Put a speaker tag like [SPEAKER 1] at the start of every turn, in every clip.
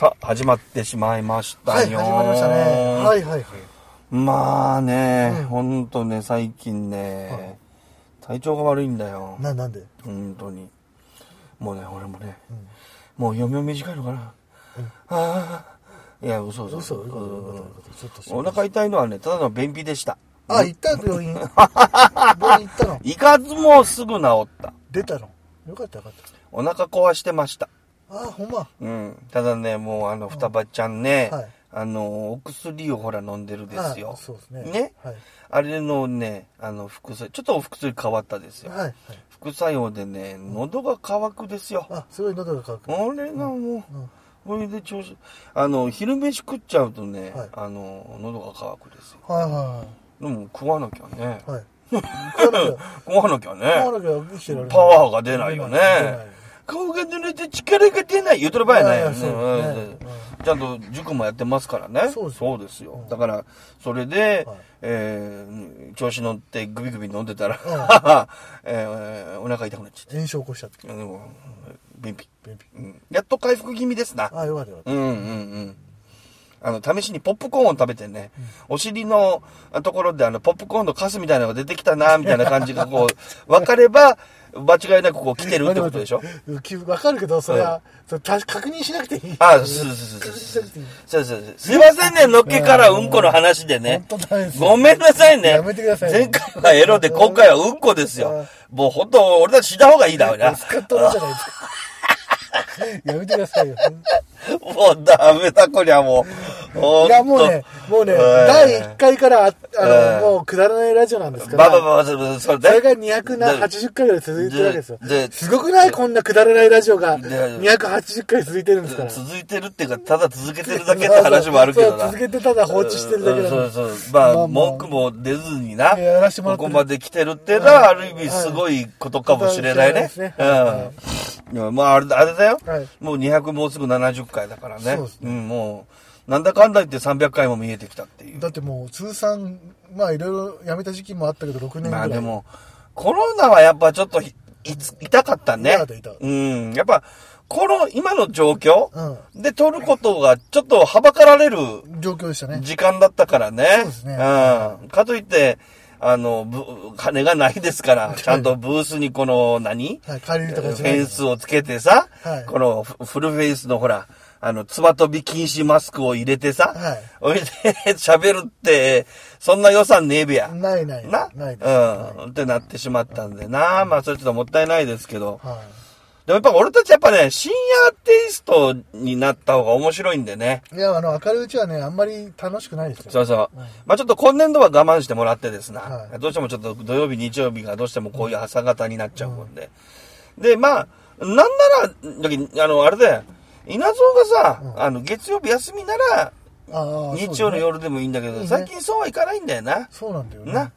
[SPEAKER 1] さあ、始まってしまいました
[SPEAKER 2] はい、
[SPEAKER 1] よ。
[SPEAKER 2] 始まりましたね。はいはいはい。
[SPEAKER 1] まあね、
[SPEAKER 2] うん
[SPEAKER 1] ほんとね、最近ね、体調が悪いんだよ。
[SPEAKER 2] な、なんで？
[SPEAKER 1] 本当に。もうね、俺もね、
[SPEAKER 2] うん
[SPEAKER 1] もう余命短いのかな。ああ。いや、嘘嘘。
[SPEAKER 2] 嘘？よかったよかったよかったちょっと心配
[SPEAKER 1] お腹痛いのはね、ただの便秘でした。
[SPEAKER 2] あ、行った？病院？病院行ったの？
[SPEAKER 1] 行かずもすぐ治った。
[SPEAKER 2] 出たの？よかったよかっ
[SPEAKER 1] お腹壊してました。
[SPEAKER 2] た。あ、ほんま。
[SPEAKER 1] うん。ただね、もうあの、双葉ちゃんね、
[SPEAKER 2] はい
[SPEAKER 1] あの、お薬をほら飲んでるですよ
[SPEAKER 2] あ。そうですね。
[SPEAKER 1] ね？
[SPEAKER 2] はい。
[SPEAKER 1] あれのね、あの、副作用、ちょっとお薬変わったですよ。
[SPEAKER 2] はい。はい。
[SPEAKER 1] 副作用でね、喉が渇くですよ。
[SPEAKER 2] あ、すごい喉が渇く。
[SPEAKER 1] 俺がもう、
[SPEAKER 2] うん。
[SPEAKER 1] これで調子、あの、昼飯食っちゃうとね、
[SPEAKER 2] はい
[SPEAKER 1] あの、喉が渇くですよ。
[SPEAKER 2] はいは
[SPEAKER 1] でも食わなきゃね。
[SPEAKER 2] いはい。はい。食わなきゃ、
[SPEAKER 1] 食わなきゃね。パワーが出ないよね顔が濡れて力が出ない言うとる場合やね
[SPEAKER 2] いやね
[SPEAKER 1] うんちゃんと塾もやってますからね。
[SPEAKER 2] そうです
[SPEAKER 1] そうですよ。
[SPEAKER 2] うん
[SPEAKER 1] だから、それで、
[SPEAKER 2] はい
[SPEAKER 1] えー調子乗ってグビグビ飲んでたら、
[SPEAKER 2] う
[SPEAKER 1] えーお腹痛くなっちゃって。
[SPEAKER 2] 炎症起こしちゃって。
[SPEAKER 1] でも便秘、
[SPEAKER 2] 便秘。
[SPEAKER 1] うんやっと回復気味ですな。
[SPEAKER 2] あ、よかったよかっ
[SPEAKER 1] うんうんうん。あの、試しにポップコーンを食べてね、お尻のところであの、ポップコーンのカスみたいなのが出てきたな、みたいな感じがこう、分かれば、間違いなくこう来てる
[SPEAKER 2] た。
[SPEAKER 1] ってことでしょ？
[SPEAKER 2] わかるけど、それは、それた確認しなくていい。
[SPEAKER 1] あ、そうそうそうそう。そうそうそう。すいませんね、のっけからうんこの話でね。ごめんなさいね。
[SPEAKER 2] やめてください
[SPEAKER 1] 前回はエロで、今回はうんこですよ。もう本当、俺たち死んだ方がいいだろうな。
[SPEAKER 2] スカッとるじゃないですか。やめてくださいよ。
[SPEAKER 1] もうダメだ、こりゃもう。
[SPEAKER 2] いや、もうね、もうね、
[SPEAKER 1] うん
[SPEAKER 2] 第1回から、あの、もうくだらないラジオなんですから、
[SPEAKER 1] ばばばば、それそれで。
[SPEAKER 2] それが280回ぐらい続いてるわけですよ
[SPEAKER 1] す
[SPEAKER 2] ごくないこんなくだらないラジオが
[SPEAKER 1] で
[SPEAKER 2] 280回続いてるんですから。
[SPEAKER 1] 続いてるっていうか、ただ続けてるだけって話もあるけどな。
[SPEAKER 2] そう続けてただ放置してるだけだ
[SPEAKER 1] そうそう。まあ、
[SPEAKER 2] まあまあ
[SPEAKER 1] 文句も出ずにな。ここまで来てるっていうのは、ある意味すごいことかもしれないね。
[SPEAKER 2] そう
[SPEAKER 1] ん。まあ、あれあれだよ。
[SPEAKER 2] はい
[SPEAKER 1] もう200もうすぐ70回だからね。
[SPEAKER 2] そうですね
[SPEAKER 1] ん、もう、なんだかんだ言って300回も見えてきたっていう。
[SPEAKER 2] ら。だってもう通算、まあいろいろ辞めた時期もあったけど、6年ぐらい。
[SPEAKER 1] まあでも、コロナはやっぱちょっとひいつ痛かったね。
[SPEAKER 2] 痛かった痛かった
[SPEAKER 1] うん。やっぱ、この今の状況
[SPEAKER 2] う
[SPEAKER 1] で撮ることがちょっとはばかられる
[SPEAKER 2] 状況でしたね。
[SPEAKER 1] 時間だったからね。
[SPEAKER 2] そうですね
[SPEAKER 1] うん。かといって、あの、ぶ金がないですから、ちゃんとブースにこの何、
[SPEAKER 2] はい、借りるとか
[SPEAKER 1] フェンスをつけてさ、
[SPEAKER 2] はい
[SPEAKER 1] このフフルフェイスのほら、あの、つば飛び禁止マスクを入れてさ、
[SPEAKER 2] はい
[SPEAKER 1] おいで喋るって、そんな予算ねえべや。
[SPEAKER 2] ないない。
[SPEAKER 1] な？
[SPEAKER 2] ない。
[SPEAKER 1] うん。ってなってしまったんでな。まあ、それちょっともったいないですけど。
[SPEAKER 2] は
[SPEAKER 1] でもやっぱ俺たちやっぱね、深夜テイストになった方が面白いんでね。
[SPEAKER 2] い。いや、あの、明るいうちはね、あんまり楽しくないですよ。
[SPEAKER 1] そうそう。
[SPEAKER 2] うん
[SPEAKER 1] まあちょっと今年度は我慢してもらってですな。
[SPEAKER 2] はい
[SPEAKER 1] どうしてもちょっと土曜日、日曜日がどうしてもこういう朝方になっちゃうもんで。で、まあ、なんなら、あの、あれだよ。稲造がさ、
[SPEAKER 2] うん。
[SPEAKER 1] あの、月曜日休みなら、日曜の夜でもいいんだけど、最近そうはいかないんだよな。
[SPEAKER 2] そうなんだよね。
[SPEAKER 1] な
[SPEAKER 2] うん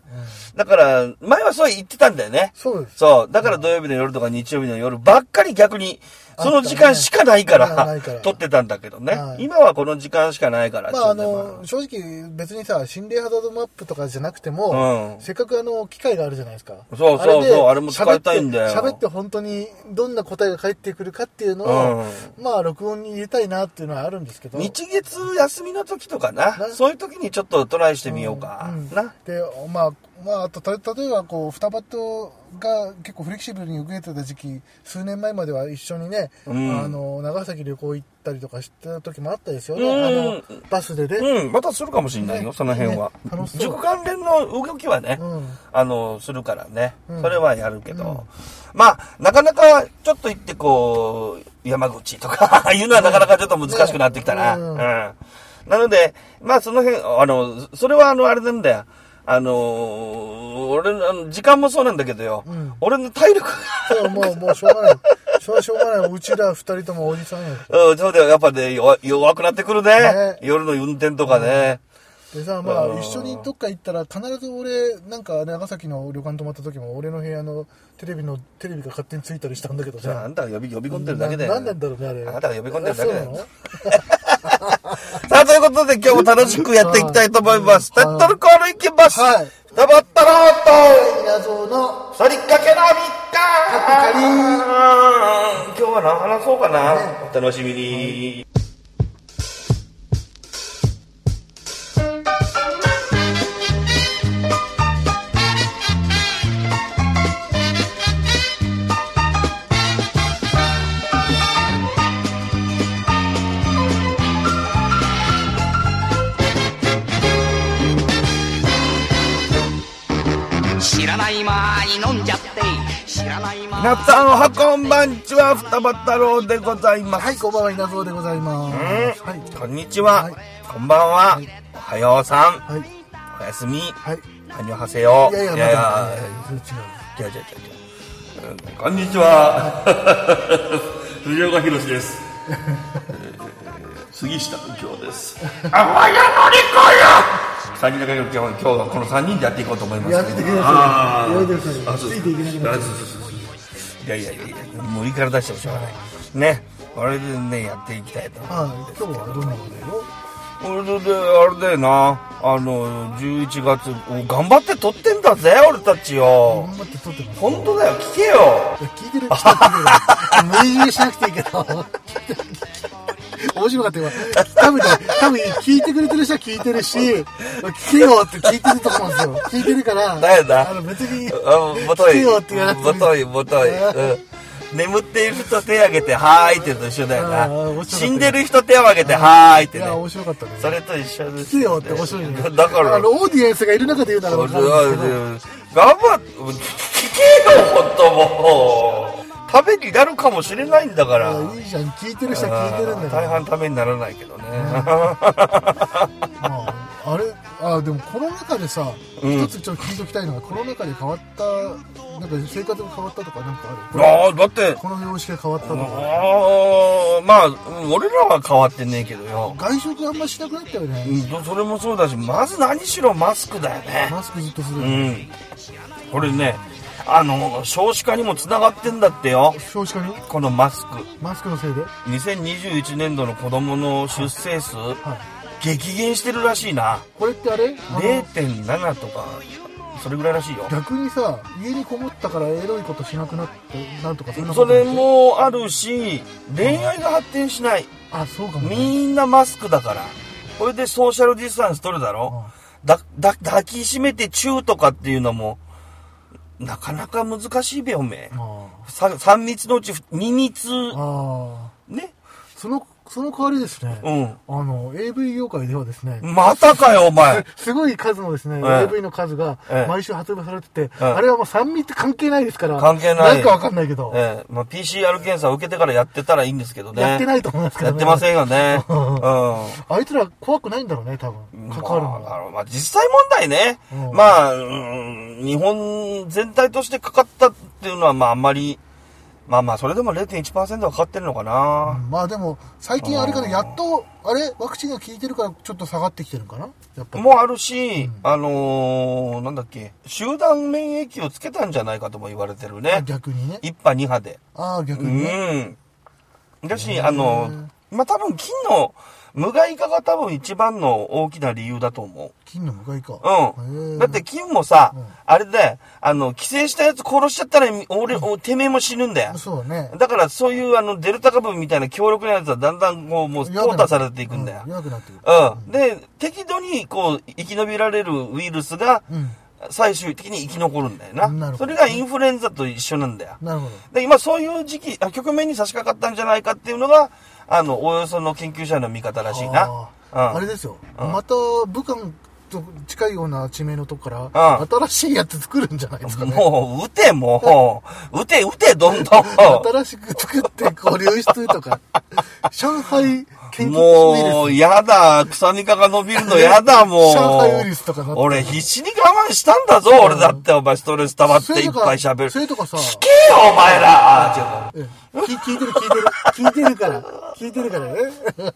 [SPEAKER 1] だから、前はそう言ってたんだよね。
[SPEAKER 2] そうです。
[SPEAKER 1] そう。だから土曜日の夜とか日曜日の夜ばっかり逆に、その時間しかないから、撮ってたんだけどね。
[SPEAKER 2] はい
[SPEAKER 1] 今はこの時間しかないから。
[SPEAKER 2] まああの、正直別にさ、心霊ハザードマップとかじゃなくても、
[SPEAKER 1] うん
[SPEAKER 2] せっかくあの、機械があるじゃないですか。
[SPEAKER 1] そうそうそう
[SPEAKER 2] で
[SPEAKER 1] あれも使いたいんだよ
[SPEAKER 2] 喋って喋って本当にどんな答えが返ってくるかっていうのを、まあ録音に入れたいなっていうのはあるんですけど。
[SPEAKER 1] 日月休みの時とかな。
[SPEAKER 2] な
[SPEAKER 1] そういう時にちょっとトライしてみようか。
[SPEAKER 2] うん
[SPEAKER 1] な。
[SPEAKER 2] で、まあ、まあ、あと、た例えば、こう、双葉とが結構フレキシブルに動いてた時期、数年前までは一緒にね、
[SPEAKER 1] うん
[SPEAKER 2] あの、長崎旅行行ったりとかした時もあったですよね。
[SPEAKER 1] うん
[SPEAKER 2] あの、バスでね。
[SPEAKER 1] うん、またするかもしれないよ、
[SPEAKER 2] ね
[SPEAKER 1] その辺は
[SPEAKER 2] ね。楽しそ
[SPEAKER 1] 関連の動きはね、
[SPEAKER 2] うん
[SPEAKER 1] あの、するからね。
[SPEAKER 2] うん
[SPEAKER 1] それはやるけど。
[SPEAKER 2] うん
[SPEAKER 1] まあ、なかなかちょっと行ってこう、山口とか いうのはなかなかちょっと難しくなってきたな。
[SPEAKER 2] う
[SPEAKER 1] うんん。なので、まあその辺、あの、それはあの、あれなんだよ。あの俺の、時間もそうなんだけどよ。
[SPEAKER 2] うん
[SPEAKER 1] 俺の体力
[SPEAKER 2] そう、もう、もうしょうがない。しょうしょうがない。うちら二人ともおじさんや。
[SPEAKER 1] うん、そうだよ。やっぱね、弱弱くなってくるね。
[SPEAKER 2] ね
[SPEAKER 1] 夜の運転とかね。
[SPEAKER 2] でさ、ま
[SPEAKER 1] うん
[SPEAKER 2] あ、一緒にどっか行ったら、必ず俺、なんか、長崎の旅館泊まった時も、俺の部屋のテレビの、テレビが勝手についたりしたんだけどさ
[SPEAKER 1] あ、あ。んたが呼び呼び込んでるだけだよ。
[SPEAKER 2] ななんなんだろうね、あれ。
[SPEAKER 1] あなたが呼び込んでるだけだよさあ、ということで今日も楽しくやっていきたいと思います。タ
[SPEAKER 2] はい
[SPEAKER 1] イトルコールいきます。
[SPEAKER 2] はい
[SPEAKER 1] ダバったろう
[SPEAKER 2] 稲造の、
[SPEAKER 1] と、反りかけの3日今日は何話そうかな。お楽しみに。皆さんおはこんばんちは双葉太郎でございます、
[SPEAKER 2] はい、こんばんは、稲造でございます。はい。
[SPEAKER 1] こんにちは、
[SPEAKER 2] はい。
[SPEAKER 1] こんばんは、
[SPEAKER 2] はい。
[SPEAKER 1] おはようさん。
[SPEAKER 2] はい。
[SPEAKER 1] おやすみ。
[SPEAKER 2] はい。
[SPEAKER 1] はにょはせよ
[SPEAKER 2] いやいや、ま
[SPEAKER 1] いやいや。
[SPEAKER 2] だ、いやいや、それ違う。
[SPEAKER 1] 違う違う違う違う。うんこんにちは。藤岡弘です。えー杉下右京です。あわやのりこよ！三人だけ今日今日はこの三人でやっていこうと思います
[SPEAKER 2] やめてくだ
[SPEAKER 1] あー。
[SPEAKER 2] さい。やめてください。ついていけなくな
[SPEAKER 1] ういやいやいや無理から出してもしょうがないねこれでねやっていきたいと
[SPEAKER 2] う。はい。今日はどんなことよ？
[SPEAKER 1] これであれだよなあの11月お頑張って撮ってんだぜ俺たちよ
[SPEAKER 2] 頑張って撮ってます。
[SPEAKER 1] 本当だよ聞けよ
[SPEAKER 2] 聞いてる、聞いてる。無理しなくていいけど。面白かったよ。多分ね、多分聞いてくれてる人は聞いてるし、聞けよって聞いてると思うんですよ。聞いてるから、
[SPEAKER 1] だよな
[SPEAKER 2] あの別に、
[SPEAKER 1] あもとい
[SPEAKER 2] 聞けよって言わなくても
[SPEAKER 1] もといもとい、うん眠っている人手挙げてはーいって言うと一緒だよな死んでる人手を挙げてはーいってね
[SPEAKER 2] いや、面白かったね。
[SPEAKER 1] それと一緒です
[SPEAKER 2] 聞けよって面白いね。
[SPEAKER 1] だから
[SPEAKER 2] あの、オーディエンスがいる中で言うなら。
[SPEAKER 1] 頑張って聞けよ本当もうためになるかもしれないんだから。
[SPEAKER 2] いやいいじゃん、聞いてる人は聞いてるんだから。
[SPEAKER 1] 大半ためにならないけどね、
[SPEAKER 2] まあ、あれ、あ、でもコロナ禍でさ、
[SPEAKER 1] うん。
[SPEAKER 2] 一つちょっと聞いておきたいのが、コロナ禍で変わった、なんか生活が変わったとかなんかある？
[SPEAKER 1] ああだって。
[SPEAKER 2] この様式が変わったとか。
[SPEAKER 1] ああまあうん俺らは変わってねえけどよ。
[SPEAKER 2] 外食あんましなくなったよね。
[SPEAKER 1] うんそれもそうだしまず何しろマスクだよね。
[SPEAKER 2] マスクずっとする。
[SPEAKER 1] うん。これねあの少子化にもつながってんだってよ。
[SPEAKER 2] 少子化に？
[SPEAKER 1] このマスク。
[SPEAKER 2] マスクのせいで
[SPEAKER 1] ？2021年度の子供の出生数
[SPEAKER 2] はい。
[SPEAKER 1] 激減してるらしいな。
[SPEAKER 2] これってあれ？あの
[SPEAKER 1] 0.7とかそれぐらいらしいよ。
[SPEAKER 2] 逆にさ、家にこもったからエロいことしなくなって、なんとかそんなこ
[SPEAKER 1] それもあるし恋愛が発展しない。
[SPEAKER 2] あ、そうかもね。
[SPEAKER 1] みんなマスクだから。これでソーシャルディスタンス取るだろ？だだ抱きしめてチューとかっていうのもなかなか難しいべおめえ。
[SPEAKER 2] あ
[SPEAKER 1] さ3密のうち2密。ね。
[SPEAKER 2] その、その代わりですね。
[SPEAKER 1] うん。
[SPEAKER 2] あの、AV 業界ではですね、
[SPEAKER 1] またかよお前。
[SPEAKER 2] すごい数のですね、
[SPEAKER 1] ええ。
[SPEAKER 2] AV の数が
[SPEAKER 1] ええ。
[SPEAKER 2] 毎週発売されてて、
[SPEAKER 1] え
[SPEAKER 2] あれはもう酸味って関係ないですから、
[SPEAKER 1] 関係ない。
[SPEAKER 2] なんかわかんないけど、
[SPEAKER 1] ええ。まあ、PCR 検査を受けてからやってたらいいんですけどね。
[SPEAKER 2] やってないと思いますけど、
[SPEAKER 1] やってませんよね。
[SPEAKER 2] うん。
[SPEAKER 1] うん。
[SPEAKER 2] あいつら怖くないんだろうね、多分。関わるの
[SPEAKER 1] まあ、
[SPEAKER 2] が。
[SPEAKER 1] あのまあ実際問題ね、
[SPEAKER 2] うん。
[SPEAKER 1] まあ、うん日本全体としてかかったっていうのは、まああんまり、まあまあ、それでも0.1%はかかってるのかな。
[SPEAKER 2] まあでも、最近あれかな、やっと、あれワクチンが効いてるからちょっと下がってきてるんかな？やっぱり。
[SPEAKER 1] もあるし、あのーなんだっけ、集団免疫をつけたんじゃないかとも言われてる
[SPEAKER 2] あ
[SPEAKER 1] ね。
[SPEAKER 2] 逆にね。
[SPEAKER 1] 一波二波で。
[SPEAKER 2] ああ、逆
[SPEAKER 1] う
[SPEAKER 2] にね。
[SPEAKER 1] ん。だし、あの、まあ多分菌の無害化が多分一番の大きな理由だと思う。
[SPEAKER 2] 金の無害か。
[SPEAKER 1] うん。だって、金もさ、
[SPEAKER 2] うん
[SPEAKER 1] あれで、あの、寄生したやつ殺しちゃったら、俺、おてめえも死ぬんだよ。
[SPEAKER 2] そうね。
[SPEAKER 1] だから、そういう、あの、デルタ株みたいな強力なやつは、だんだん、こう、もう、淘汰されていくんだよ
[SPEAKER 2] う。弱くなっていく。
[SPEAKER 1] うん。で、適度に、こう、生き延びられるウイルスが、
[SPEAKER 2] うん。
[SPEAKER 1] 最終的に生き残るんだよな。
[SPEAKER 2] な
[SPEAKER 1] それがインフルエンザと一緒なんだよ。
[SPEAKER 2] なるほど。
[SPEAKER 1] で、今、そういう時期、あ局面に差し掛かったんじゃないかっていうのが、あの、およその研究者の見方らしいな。
[SPEAKER 2] あーあれですよ。また、武漢と近いような地名のとこから、
[SPEAKER 1] うん
[SPEAKER 2] 新しいやつ作るんじゃないですかね。
[SPEAKER 1] もう、撃て、もう。撃て、撃て、どんどん。
[SPEAKER 2] 新しく作って、こう、流出とか。上海研究
[SPEAKER 1] もう、やだ。草ニカが伸びるのやだ、もう。
[SPEAKER 2] 上海ウイルスとかな
[SPEAKER 1] 俺、必死に我慢したんだぞ、俺だって、お前、ストレス溜まっていっぱい喋る。
[SPEAKER 2] それとかさ、
[SPEAKER 1] 聞けよ、お前ら。あ、違う。
[SPEAKER 2] 聞いてる聞いてる。聞いてるから。聞いてるからね。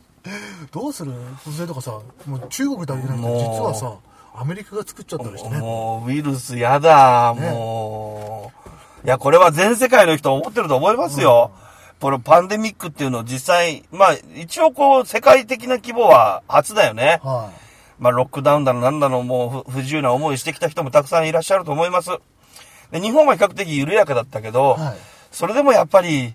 [SPEAKER 2] どうする？それとかさ、もう中国だけじゃなくて、実はさ、アメリカが作っちゃったりしてね。
[SPEAKER 1] もう、ウイルスやだ、もう。いや、これは全世界の人思ってると思いますよ。このパンデミックっていうのを実際、まあ、一応こう、世界的な規模は初だよね。
[SPEAKER 2] は
[SPEAKER 1] まあ、ロックダウンだのなんだの、もう不不自由な思いしてきた人もたくさんいらっしゃると思います。で日本は比較的緩やかだったけど、
[SPEAKER 2] はい
[SPEAKER 1] それでもやっぱり、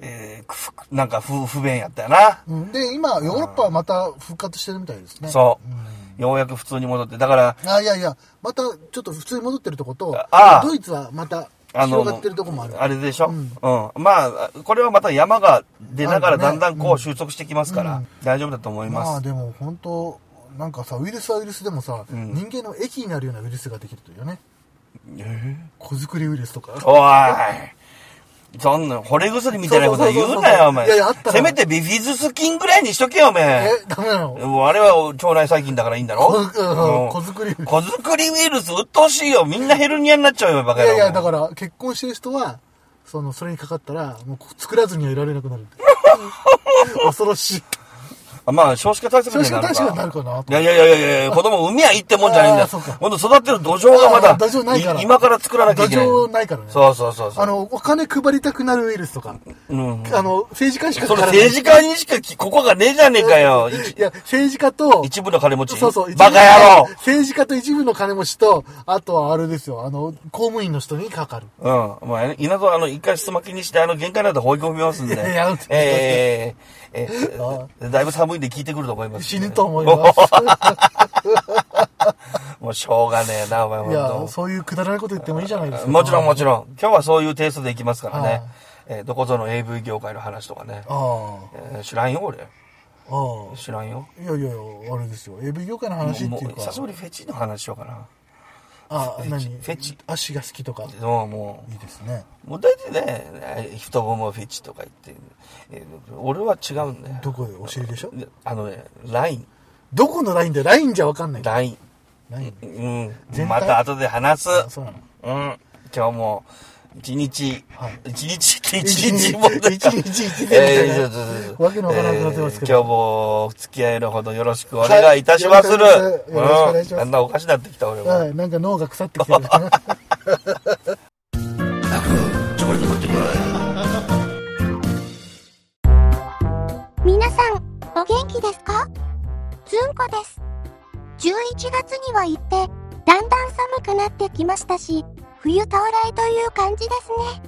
[SPEAKER 1] えーくなんか不不便やったよな。
[SPEAKER 2] い。うんで、今、ヨーロッパはまた復活してるみたいですね。
[SPEAKER 1] そう。ようやく普通に戻って。だから、
[SPEAKER 2] あ、いやいや、またちょっと普通に戻ってるとこと、
[SPEAKER 1] ああ
[SPEAKER 2] ドイツはまた広がってるとこもある。
[SPEAKER 1] あれでしょ、
[SPEAKER 2] う
[SPEAKER 1] うんん、まあ、これはまた山が出ながらだんだんこう収束してきますから、
[SPEAKER 2] うん
[SPEAKER 1] 大丈夫だと思います。
[SPEAKER 2] まあでも本当なんかさ、ウイルスはウイルスでもさ、
[SPEAKER 1] ん
[SPEAKER 2] 人間の益になるようなウイルスができるというね。子作りウイルスとか。
[SPEAKER 1] おい。そんな、惚れ薬みたいなこと言うなよ、お前。
[SPEAKER 2] いやいやあったら
[SPEAKER 1] せめてビフィズス菌ぐらいにしとけよ、お前。
[SPEAKER 2] え、ダメなの？
[SPEAKER 1] あれは腸内細菌だからいいんだろ？
[SPEAKER 2] こうん
[SPEAKER 1] うん
[SPEAKER 2] 子作りウイルス
[SPEAKER 1] 子作りウイルス鬱陶しいよ。みんなヘルニアになっちゃうよ、バカ野郎。
[SPEAKER 2] いやいや、だから、結婚してる人は、その、それにかかったら、もう作らずにはいられなくなる。恐ろしい。
[SPEAKER 1] あまあ、少子化対策になるか。
[SPEAKER 2] 少子化対策になるかなと
[SPEAKER 1] いやいやいやいやいや、子供産みはいいってもんじゃないんだよ。
[SPEAKER 2] あーそうか
[SPEAKER 1] 今度育てる土壌がまだ、
[SPEAKER 2] 土壌ないから
[SPEAKER 1] 今から作らなきゃいけない。
[SPEAKER 2] 土壌ないからね
[SPEAKER 1] そうそうそうそう。
[SPEAKER 2] あの、お金配りたくなるウイルスとか、
[SPEAKER 1] うん。
[SPEAKER 2] あの、政治家にしか
[SPEAKER 1] その
[SPEAKER 2] かからない
[SPEAKER 1] 政治家にしかき、ここがねえじゃねえかよ。一
[SPEAKER 2] いや、政治家と、
[SPEAKER 1] 一部の金持ち。
[SPEAKER 2] そうそう、
[SPEAKER 1] バカ野郎
[SPEAKER 2] 政治家と一部の金持ちと、あとはあれですよ、あの、公務員の人にかかる。
[SPEAKER 1] うん。まあ、稲造、あの、一回質巻きにして、あの、限界なんで放り込みますんで。
[SPEAKER 2] いや
[SPEAKER 1] ええええだいぶ寒いんで聞いてくると思います、
[SPEAKER 2] 死ぬと思います。
[SPEAKER 1] もうしょうがねえな、お前、
[SPEAKER 2] いや、
[SPEAKER 1] と。
[SPEAKER 2] そういうくだらないこと言ってもいいじゃないですか。
[SPEAKER 1] もちろんもち
[SPEAKER 2] ろん。
[SPEAKER 1] 今日はそういうテイストでいきますから
[SPEAKER 2] はい
[SPEAKER 1] ね。えーどこぞの AV 業界の話とかね。
[SPEAKER 2] あ
[SPEAKER 1] えー知らんよ、俺。
[SPEAKER 2] あ、あ
[SPEAKER 1] 知らんよ。
[SPEAKER 2] あ。いやいやいや、あれですよ。AV 業界の話って
[SPEAKER 1] も
[SPEAKER 2] いううか。
[SPEAKER 1] 久しぶりフェチの話しようかな。
[SPEAKER 2] あ、何？
[SPEAKER 1] フェチ
[SPEAKER 2] 足が好きとか。
[SPEAKER 1] でもも
[SPEAKER 2] いいですね。
[SPEAKER 1] う、もう大体ね、えー太ももフェチとか言って、えー俺は違うんだよ。
[SPEAKER 2] どこで？お尻でしょ？
[SPEAKER 1] であのね、ライン。
[SPEAKER 2] どこのラインでラインじゃわかんない。
[SPEAKER 1] ライン。
[SPEAKER 2] ライン
[SPEAKER 1] うん。また後で話す。
[SPEAKER 2] あそうなの。
[SPEAKER 1] うん。今日も、一日
[SPEAKER 2] はい、
[SPEAKER 1] 一日って一日も
[SPEAKER 2] 一日一日
[SPEAKER 1] えー
[SPEAKER 2] わけのわからなくなってますけど
[SPEAKER 1] えー今日もお付き合いのほどよろしくお願いいたしまする。
[SPEAKER 2] はいよろしくお願いします
[SPEAKER 1] うんだんだんおかしなってきた俺も。
[SPEAKER 2] はい、なんか脳が腐ってきてる。
[SPEAKER 3] 皆さん、お元気ですか？ずんこです。11月には行って、だんだん寒くなってきましたし、冬到来という感じですね。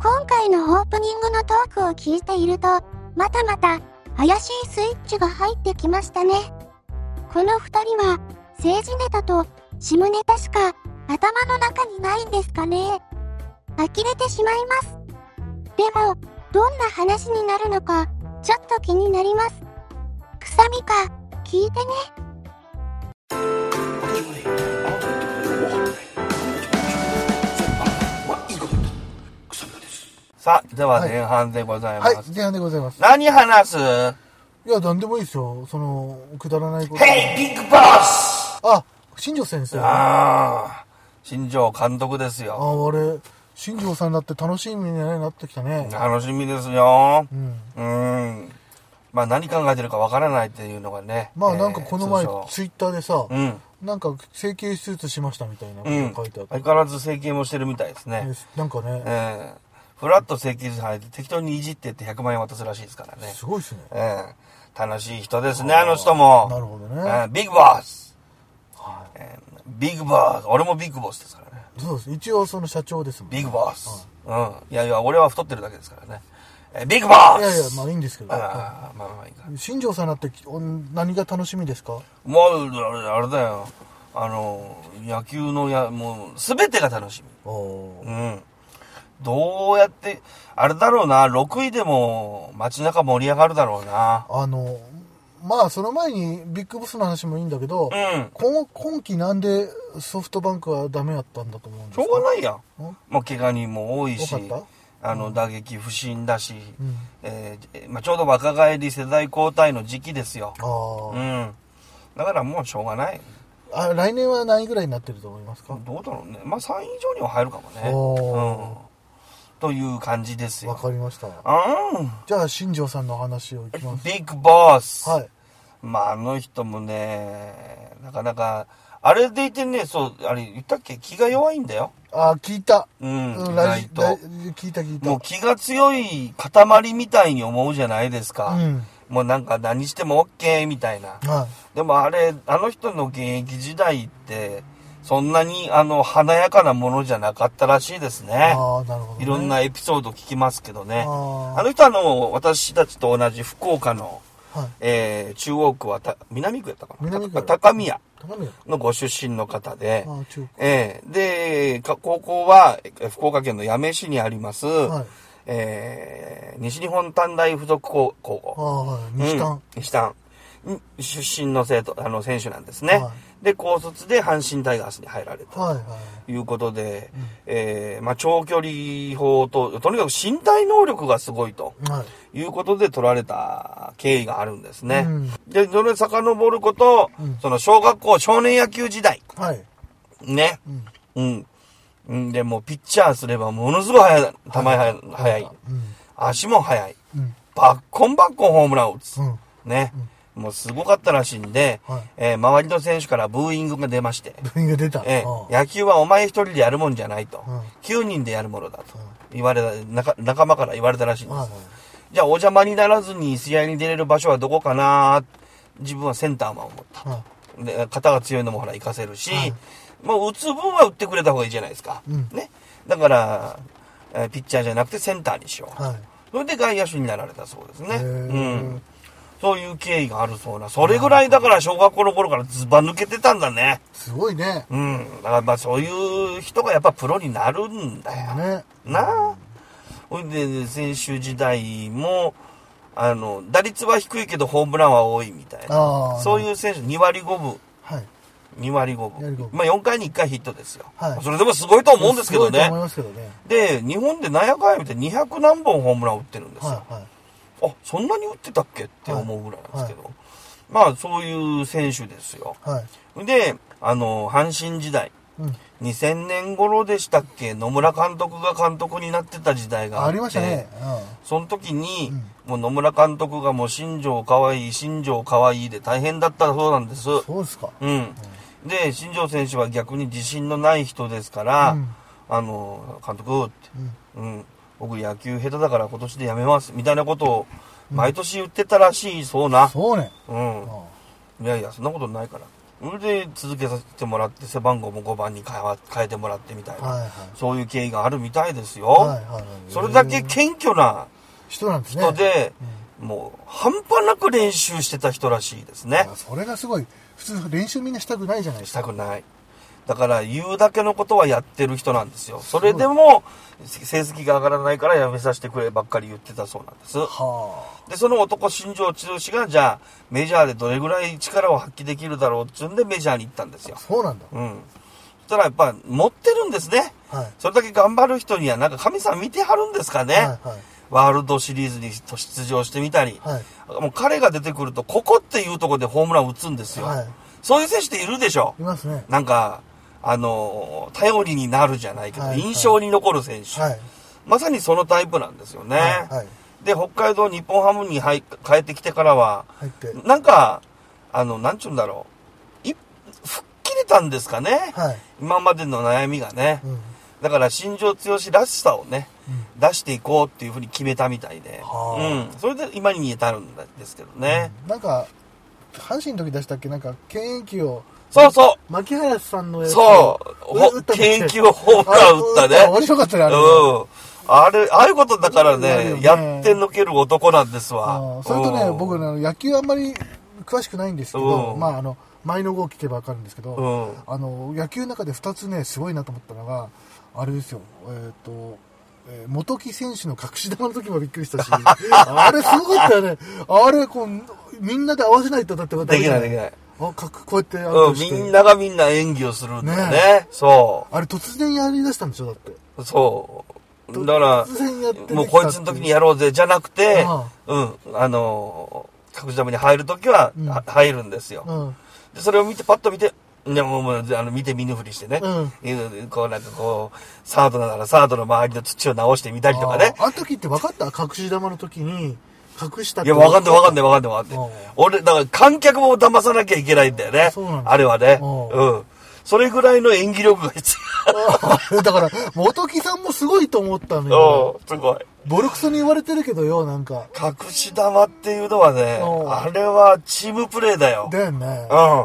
[SPEAKER 3] 今回のオープニングのトークを聞いていると、またまた怪しいスイッチが入ってきましたね。この二人は、政治ネタと下ネタしか頭の中にないんですかね。呆れてしまいます。でも、どんな話になるのか、ちょっと気になります。くさみか、聞いてね。
[SPEAKER 1] さあ、では
[SPEAKER 2] はい
[SPEAKER 1] 前半でございま
[SPEAKER 2] はい、
[SPEAKER 1] す。
[SPEAKER 2] 前半でございます。
[SPEAKER 1] 何話す？
[SPEAKER 2] いや、なんでもいいですよ。その、くだらないこと。
[SPEAKER 1] ?Hey, Big Boss!
[SPEAKER 2] あ、新庄先生。あ
[SPEAKER 1] ああ、新庄監督ですよ。
[SPEAKER 2] あれ、新庄さんだって楽しみになってきたね。
[SPEAKER 1] 楽しみですよ。
[SPEAKER 2] うん。
[SPEAKER 1] うん。まあ何考えてるかわからないっていうのがね。
[SPEAKER 2] まあなんかこの前、
[SPEAKER 1] えー
[SPEAKER 2] ツイッターでさ、
[SPEAKER 1] うん。
[SPEAKER 2] なんか整形手術しましたみたいなこと
[SPEAKER 1] うん。
[SPEAKER 2] が書いてあって。
[SPEAKER 1] 相変わらず整形もしてるみたいですね。
[SPEAKER 2] えなんかね、
[SPEAKER 1] ええフラット整形術入って適当にいじってって100万円渡すらしいですからね。
[SPEAKER 2] すごいですね。
[SPEAKER 1] ええ楽しい人ですね、あの人も。
[SPEAKER 2] なるほどね
[SPEAKER 1] ええビッグボス。
[SPEAKER 2] は
[SPEAKER 1] ええビッグボス。俺もビッグボスですからね。
[SPEAKER 2] い。そうです。一応その社長ですもん。
[SPEAKER 1] ビッグボス。うん。いやいや、俺は太ってるだけですからね。えビッグボス
[SPEAKER 2] いやいや、まあいいんですけど。
[SPEAKER 1] あ
[SPEAKER 2] は
[SPEAKER 1] あまあまあいいか。
[SPEAKER 2] い新庄さんだってお何が楽しみですか？
[SPEAKER 1] もう、あれあれだよ。あの、野球のや、もう、すべてが楽しみ。うん。どうやって、あれだろうな、6位でも街中盛り上がるだろうな。
[SPEAKER 2] あの、まあその前にビッグボスの話もいいんだけど、
[SPEAKER 1] うん。
[SPEAKER 2] 今今季なんでソフトバンクはダメやったんだと思うんですか？
[SPEAKER 1] しょうがないやん。
[SPEAKER 2] うん？
[SPEAKER 1] もう怪我人も多いしあの、打撃不振だし、
[SPEAKER 2] うん
[SPEAKER 1] えーまあ、ちょうど若返り世代交代の時期ですよ。
[SPEAKER 2] あー
[SPEAKER 1] うん。だからもうしょうがない。
[SPEAKER 2] あ来年は何位ぐらいになってると思いますか？
[SPEAKER 1] どうだろうね。まあ、3位以上には入るかもね。
[SPEAKER 2] お
[SPEAKER 1] うん
[SPEAKER 2] ー。
[SPEAKER 1] という感じですよ。
[SPEAKER 2] わかりました
[SPEAKER 1] うん。
[SPEAKER 2] じゃあ新庄さんの話をいきます
[SPEAKER 1] ビッグボス。
[SPEAKER 2] はい
[SPEAKER 1] まあ、あの人もね、なかなか、あれでいてね、そう、あれ言ったっけ？気が弱いんだよ。
[SPEAKER 2] あ聞いた
[SPEAKER 1] うん、意外と
[SPEAKER 2] ラ。聞いた聞いた
[SPEAKER 1] もう気が強い塊みたいに思うじゃないですか。
[SPEAKER 2] うん
[SPEAKER 1] もうなんか何しても OK みたいな。
[SPEAKER 2] はい
[SPEAKER 1] でもあれ、あの人の現役時代って、そんなにあの華やかなものじゃなかったらしいですね。
[SPEAKER 2] ああなるほど、ね、
[SPEAKER 1] いろんなエピソード聞きますけどね。
[SPEAKER 2] あー。
[SPEAKER 1] あの人はあの、私たちと同じ福岡の、
[SPEAKER 2] はい。
[SPEAKER 1] えー、中央区はた、南区やったかな？
[SPEAKER 2] 南区
[SPEAKER 1] た高宮。
[SPEAKER 2] 高宮。
[SPEAKER 1] のご出身の方で、えー、で、か高校はえ福岡県の八女市にあります、
[SPEAKER 2] はい。
[SPEAKER 1] えー、西日本短大附属高校。
[SPEAKER 2] あはい。西丹、
[SPEAKER 1] うん。西丹。ん出身の生徒、あの、選手なんですね。
[SPEAKER 2] は
[SPEAKER 1] で、高卒で阪神タイガースに入られた。ということで、えーまあ、長距離砲と、とにかく身体能力がすごいと。
[SPEAKER 2] はい。
[SPEAKER 1] いうことで取られた経緯があるんですね。
[SPEAKER 2] うん
[SPEAKER 1] で、それ遡ること、
[SPEAKER 2] うん
[SPEAKER 1] その小学校少年野球時代、
[SPEAKER 2] はい。
[SPEAKER 1] ね。
[SPEAKER 2] うん。
[SPEAKER 1] うん。うん、で、もうピッチャーすればものすごい速い、球速い、速い。
[SPEAKER 2] うん。
[SPEAKER 1] 足も速い。
[SPEAKER 2] うん。
[SPEAKER 1] バッコンバッコンホームランを打つ。
[SPEAKER 2] うん。
[SPEAKER 1] ね。もうすごかったらしいんで、
[SPEAKER 2] はい
[SPEAKER 1] えー周りの選手からブーイングが出まして、
[SPEAKER 2] 部員が出た。
[SPEAKER 1] え
[SPEAKER 2] あ
[SPEAKER 1] ー野球はお前一人でやるもんじゃないと。
[SPEAKER 2] うん
[SPEAKER 1] 9人でやるものだと言われた、仲仲間から言われたらしいんです。じゃあお邪魔にならずに試合に出れる場所はどこかな自分はセンターマンを持った。
[SPEAKER 2] はい。
[SPEAKER 1] で、肩が強いのもほら活かせるし、
[SPEAKER 2] はい
[SPEAKER 1] もう打つ分は打ってくれた方がいいじゃないですか。
[SPEAKER 2] うん
[SPEAKER 1] ね。だから、えーピッチャーじゃなくてセンターにしよう。
[SPEAKER 2] はい。
[SPEAKER 1] それで外野手になられたそうですね。うん。そういう経緯があるそうな。それぐらいだから小学校の頃からズバ抜けてたんだね。
[SPEAKER 2] すごいね。
[SPEAKER 1] うん。だからまあそういう人がやっぱプロになるんだよ。
[SPEAKER 2] ね。
[SPEAKER 1] なあ。ほいで、選手時代も、あの、打率は低いけどホームランは多いみたい
[SPEAKER 2] あ
[SPEAKER 1] な。
[SPEAKER 2] あ
[SPEAKER 1] そういう選手、2割5分。
[SPEAKER 2] はい。
[SPEAKER 1] 2割
[SPEAKER 2] 52割5
[SPEAKER 1] 分。
[SPEAKER 2] 分
[SPEAKER 1] まあ4回に1回ヒットですよ。
[SPEAKER 2] はい
[SPEAKER 1] それでもすごいと思うんですけど
[SPEAKER 2] すごいと思い
[SPEAKER 1] ね。
[SPEAKER 2] ますけどね。
[SPEAKER 1] で、日本で何やかんや見て200何本ホームラン打ってるんですよ。
[SPEAKER 2] はいはい。
[SPEAKER 1] あ、そんなに打ってたっけ？って思うぐらいなんですけど。まあそういう選手ですよ。
[SPEAKER 2] はい。
[SPEAKER 1] で、あの、阪神時代。
[SPEAKER 2] うん。
[SPEAKER 1] 2000年頃でしたっけ？野村監督が監督になってた時代があって
[SPEAKER 2] ありましたね。
[SPEAKER 1] その時に、
[SPEAKER 2] うん
[SPEAKER 1] もう野村監督がもう新庄かわいい、新庄かわいいで大変だったそうなんです。
[SPEAKER 2] うん。そうですか。
[SPEAKER 1] うん。で、新庄選手は逆に自信のない人ですから、
[SPEAKER 2] うん
[SPEAKER 1] あの、監督って、
[SPEAKER 2] うん。
[SPEAKER 1] うん、僕野球下手だから今年でやめます、みたいなことを毎年言ってたらしいそうな。
[SPEAKER 2] そうね。
[SPEAKER 1] うん。
[SPEAKER 2] あ
[SPEAKER 1] いやいや、そんなことないから。それで続けさせてもらって、背番号も5番に変変えてもらってみたいな、
[SPEAKER 2] はいはい。
[SPEAKER 1] そういう経緯があるみたいですよ。
[SPEAKER 2] はいはいはい。
[SPEAKER 1] それだけ謙虚な
[SPEAKER 2] 人なんですね。
[SPEAKER 1] 人で、もう半端なく練習してた人らしいですね
[SPEAKER 2] あ。それがすごい。普通練習みんなしたくないじゃないですか。
[SPEAKER 1] したくない。だから言うだけのことはやってる人なんですよ。それでも成績が上がらないからやめさせてくればっかり言ってたそうなんです。
[SPEAKER 2] は
[SPEAKER 1] で、その男、新庄剛志が、じゃあ、メジャーでどれぐらい力を発揮できるだろうっていうんで、メジャーに行ったんですよ
[SPEAKER 2] あ。。そうなんだ。
[SPEAKER 1] うん。そしたらやっぱ、持ってるんですね。
[SPEAKER 2] はい。
[SPEAKER 1] それだけ頑張る人には、なんか神様見てはるんですかね。
[SPEAKER 2] はいはい。
[SPEAKER 1] ワールドシリーズに出場してみたり。
[SPEAKER 2] はい。
[SPEAKER 1] もう彼が出てくると、ここっていうところでホームラン打つんですよ。
[SPEAKER 2] はい。
[SPEAKER 1] そういう選手っているでしょ。
[SPEAKER 2] いますね。
[SPEAKER 1] なんか、あの、頼りになるじゃないけど、
[SPEAKER 2] はい
[SPEAKER 1] 印象に残る選手。
[SPEAKER 2] はい。
[SPEAKER 1] まさにそのタイプなんですよね。
[SPEAKER 2] はい。はい。
[SPEAKER 1] で、北海道日本ハムに入帰ってきてからは。なんか、あの、なんちゅうんだろう。い、吹っ切れたんですかね。
[SPEAKER 2] はい。
[SPEAKER 1] 今までの悩みがね。
[SPEAKER 2] うん。
[SPEAKER 1] だから、新庄剛志らしさをね、
[SPEAKER 2] うん
[SPEAKER 1] 出していこうっていうふうに決めたみたいで。
[SPEAKER 2] は
[SPEAKER 1] うん。それで今に至るんですけどね。
[SPEAKER 2] なんか、阪神の時出したっけ？なんか、検疫を、
[SPEAKER 1] そうそう。
[SPEAKER 2] 牧林さんのやつ
[SPEAKER 1] そう。研究ホームラン打ったね。
[SPEAKER 2] 面白かったね、あれ。
[SPEAKER 1] うん。あれ、ああいうことだからね、やってのける男なんですわ
[SPEAKER 2] それとね、
[SPEAKER 1] うん
[SPEAKER 2] 僕ね、野球あんまり詳しくないんですけど、
[SPEAKER 1] うん
[SPEAKER 2] まあ、あの、前の号聞けばわかるんですけど、
[SPEAKER 1] うん。
[SPEAKER 2] あの、野球の中で2つね、すごいなと思ったのが、あれですよ、えっ、と、えー元木選手の隠し球の時もびっくりしたし、あれすごかったよね。あれ、こう、みんなで合わせないと、だって
[SPEAKER 1] できないできない。
[SPEAKER 2] あ、かくこうやって
[SPEAKER 1] みんながみんな演技をするんだよね。
[SPEAKER 2] ね
[SPEAKER 1] そ
[SPEAKER 2] あれ突然やりだしたんでしょ、だって。
[SPEAKER 1] う。そう。だから
[SPEAKER 2] 突、然やってできた
[SPEAKER 1] もうこいつの時にやろうぜ、じゃなくて
[SPEAKER 2] あ、
[SPEAKER 1] うん、あのー、隠し玉に入る時は、
[SPEAKER 2] うん
[SPEAKER 1] は入るんですよ。
[SPEAKER 2] うん。
[SPEAKER 1] で、それを見て、パッと見て、いや、もう、もうあの、見て見ぬふりしてね。
[SPEAKER 2] うん
[SPEAKER 1] こう、なんかこう、サードならサードの周りの土を直してみたりとかね。
[SPEAKER 2] あの時って分かった？隠し玉の時に、隠したっ
[SPEAKER 1] いや、わかんないわかんない
[SPEAKER 2] い。
[SPEAKER 1] わかんないわかんない
[SPEAKER 2] うん。
[SPEAKER 1] 俺、だから観客も騙さなきゃいけないんだよね。
[SPEAKER 2] そうなんだ
[SPEAKER 1] あれはね。
[SPEAKER 2] うん
[SPEAKER 1] うん。それぐらいの演技力が必
[SPEAKER 2] あー だから、元木さんもすごいと思ったの
[SPEAKER 1] 要。
[SPEAKER 2] よ。
[SPEAKER 1] うん、すごい。
[SPEAKER 2] ボルクソに言われてるけどよ、なんか。
[SPEAKER 1] 隠し玉っていうのはね、
[SPEAKER 2] うん
[SPEAKER 1] あれはチームプレーだよ。
[SPEAKER 2] だよね
[SPEAKER 1] う。ん。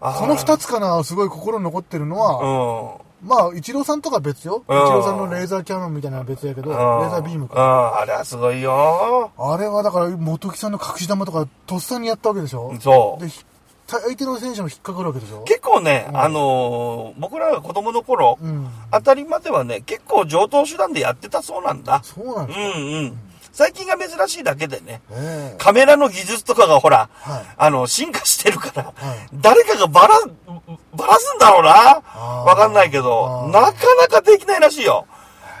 [SPEAKER 1] あ
[SPEAKER 2] その二つかな、すごい心に残ってるのは、
[SPEAKER 1] うん。
[SPEAKER 2] まあ、イチローさんとか別よ。イチ
[SPEAKER 1] うん
[SPEAKER 2] ローさんのレーザーキャノンみたいなのは別やけど、レ
[SPEAKER 1] うん
[SPEAKER 2] ーザービーム
[SPEAKER 1] うん、
[SPEAKER 2] か。
[SPEAKER 1] あれはすごいよ。
[SPEAKER 2] あれはだから、元木さんの隠し玉とか、とっさにやったわけでしょ
[SPEAKER 1] そう
[SPEAKER 2] で、ひ相手の選手も引っかかるわけでしょ
[SPEAKER 1] 結構ね、
[SPEAKER 2] うん
[SPEAKER 1] あのー僕らが子供の頃、
[SPEAKER 2] うん。
[SPEAKER 1] あたりまではね、結構上等手段でやってたそうなんだ。
[SPEAKER 2] そうなん
[SPEAKER 1] うん
[SPEAKER 2] ですか。
[SPEAKER 1] うん。最近が珍しいだけでね。
[SPEAKER 2] ええ
[SPEAKER 1] カメラの技術とかがほら、
[SPEAKER 2] はい
[SPEAKER 1] あの、進化してるから、
[SPEAKER 2] はい
[SPEAKER 1] 誰かがバラ、バラすんだろうなわかんないけど、なかなかできないらしいよ。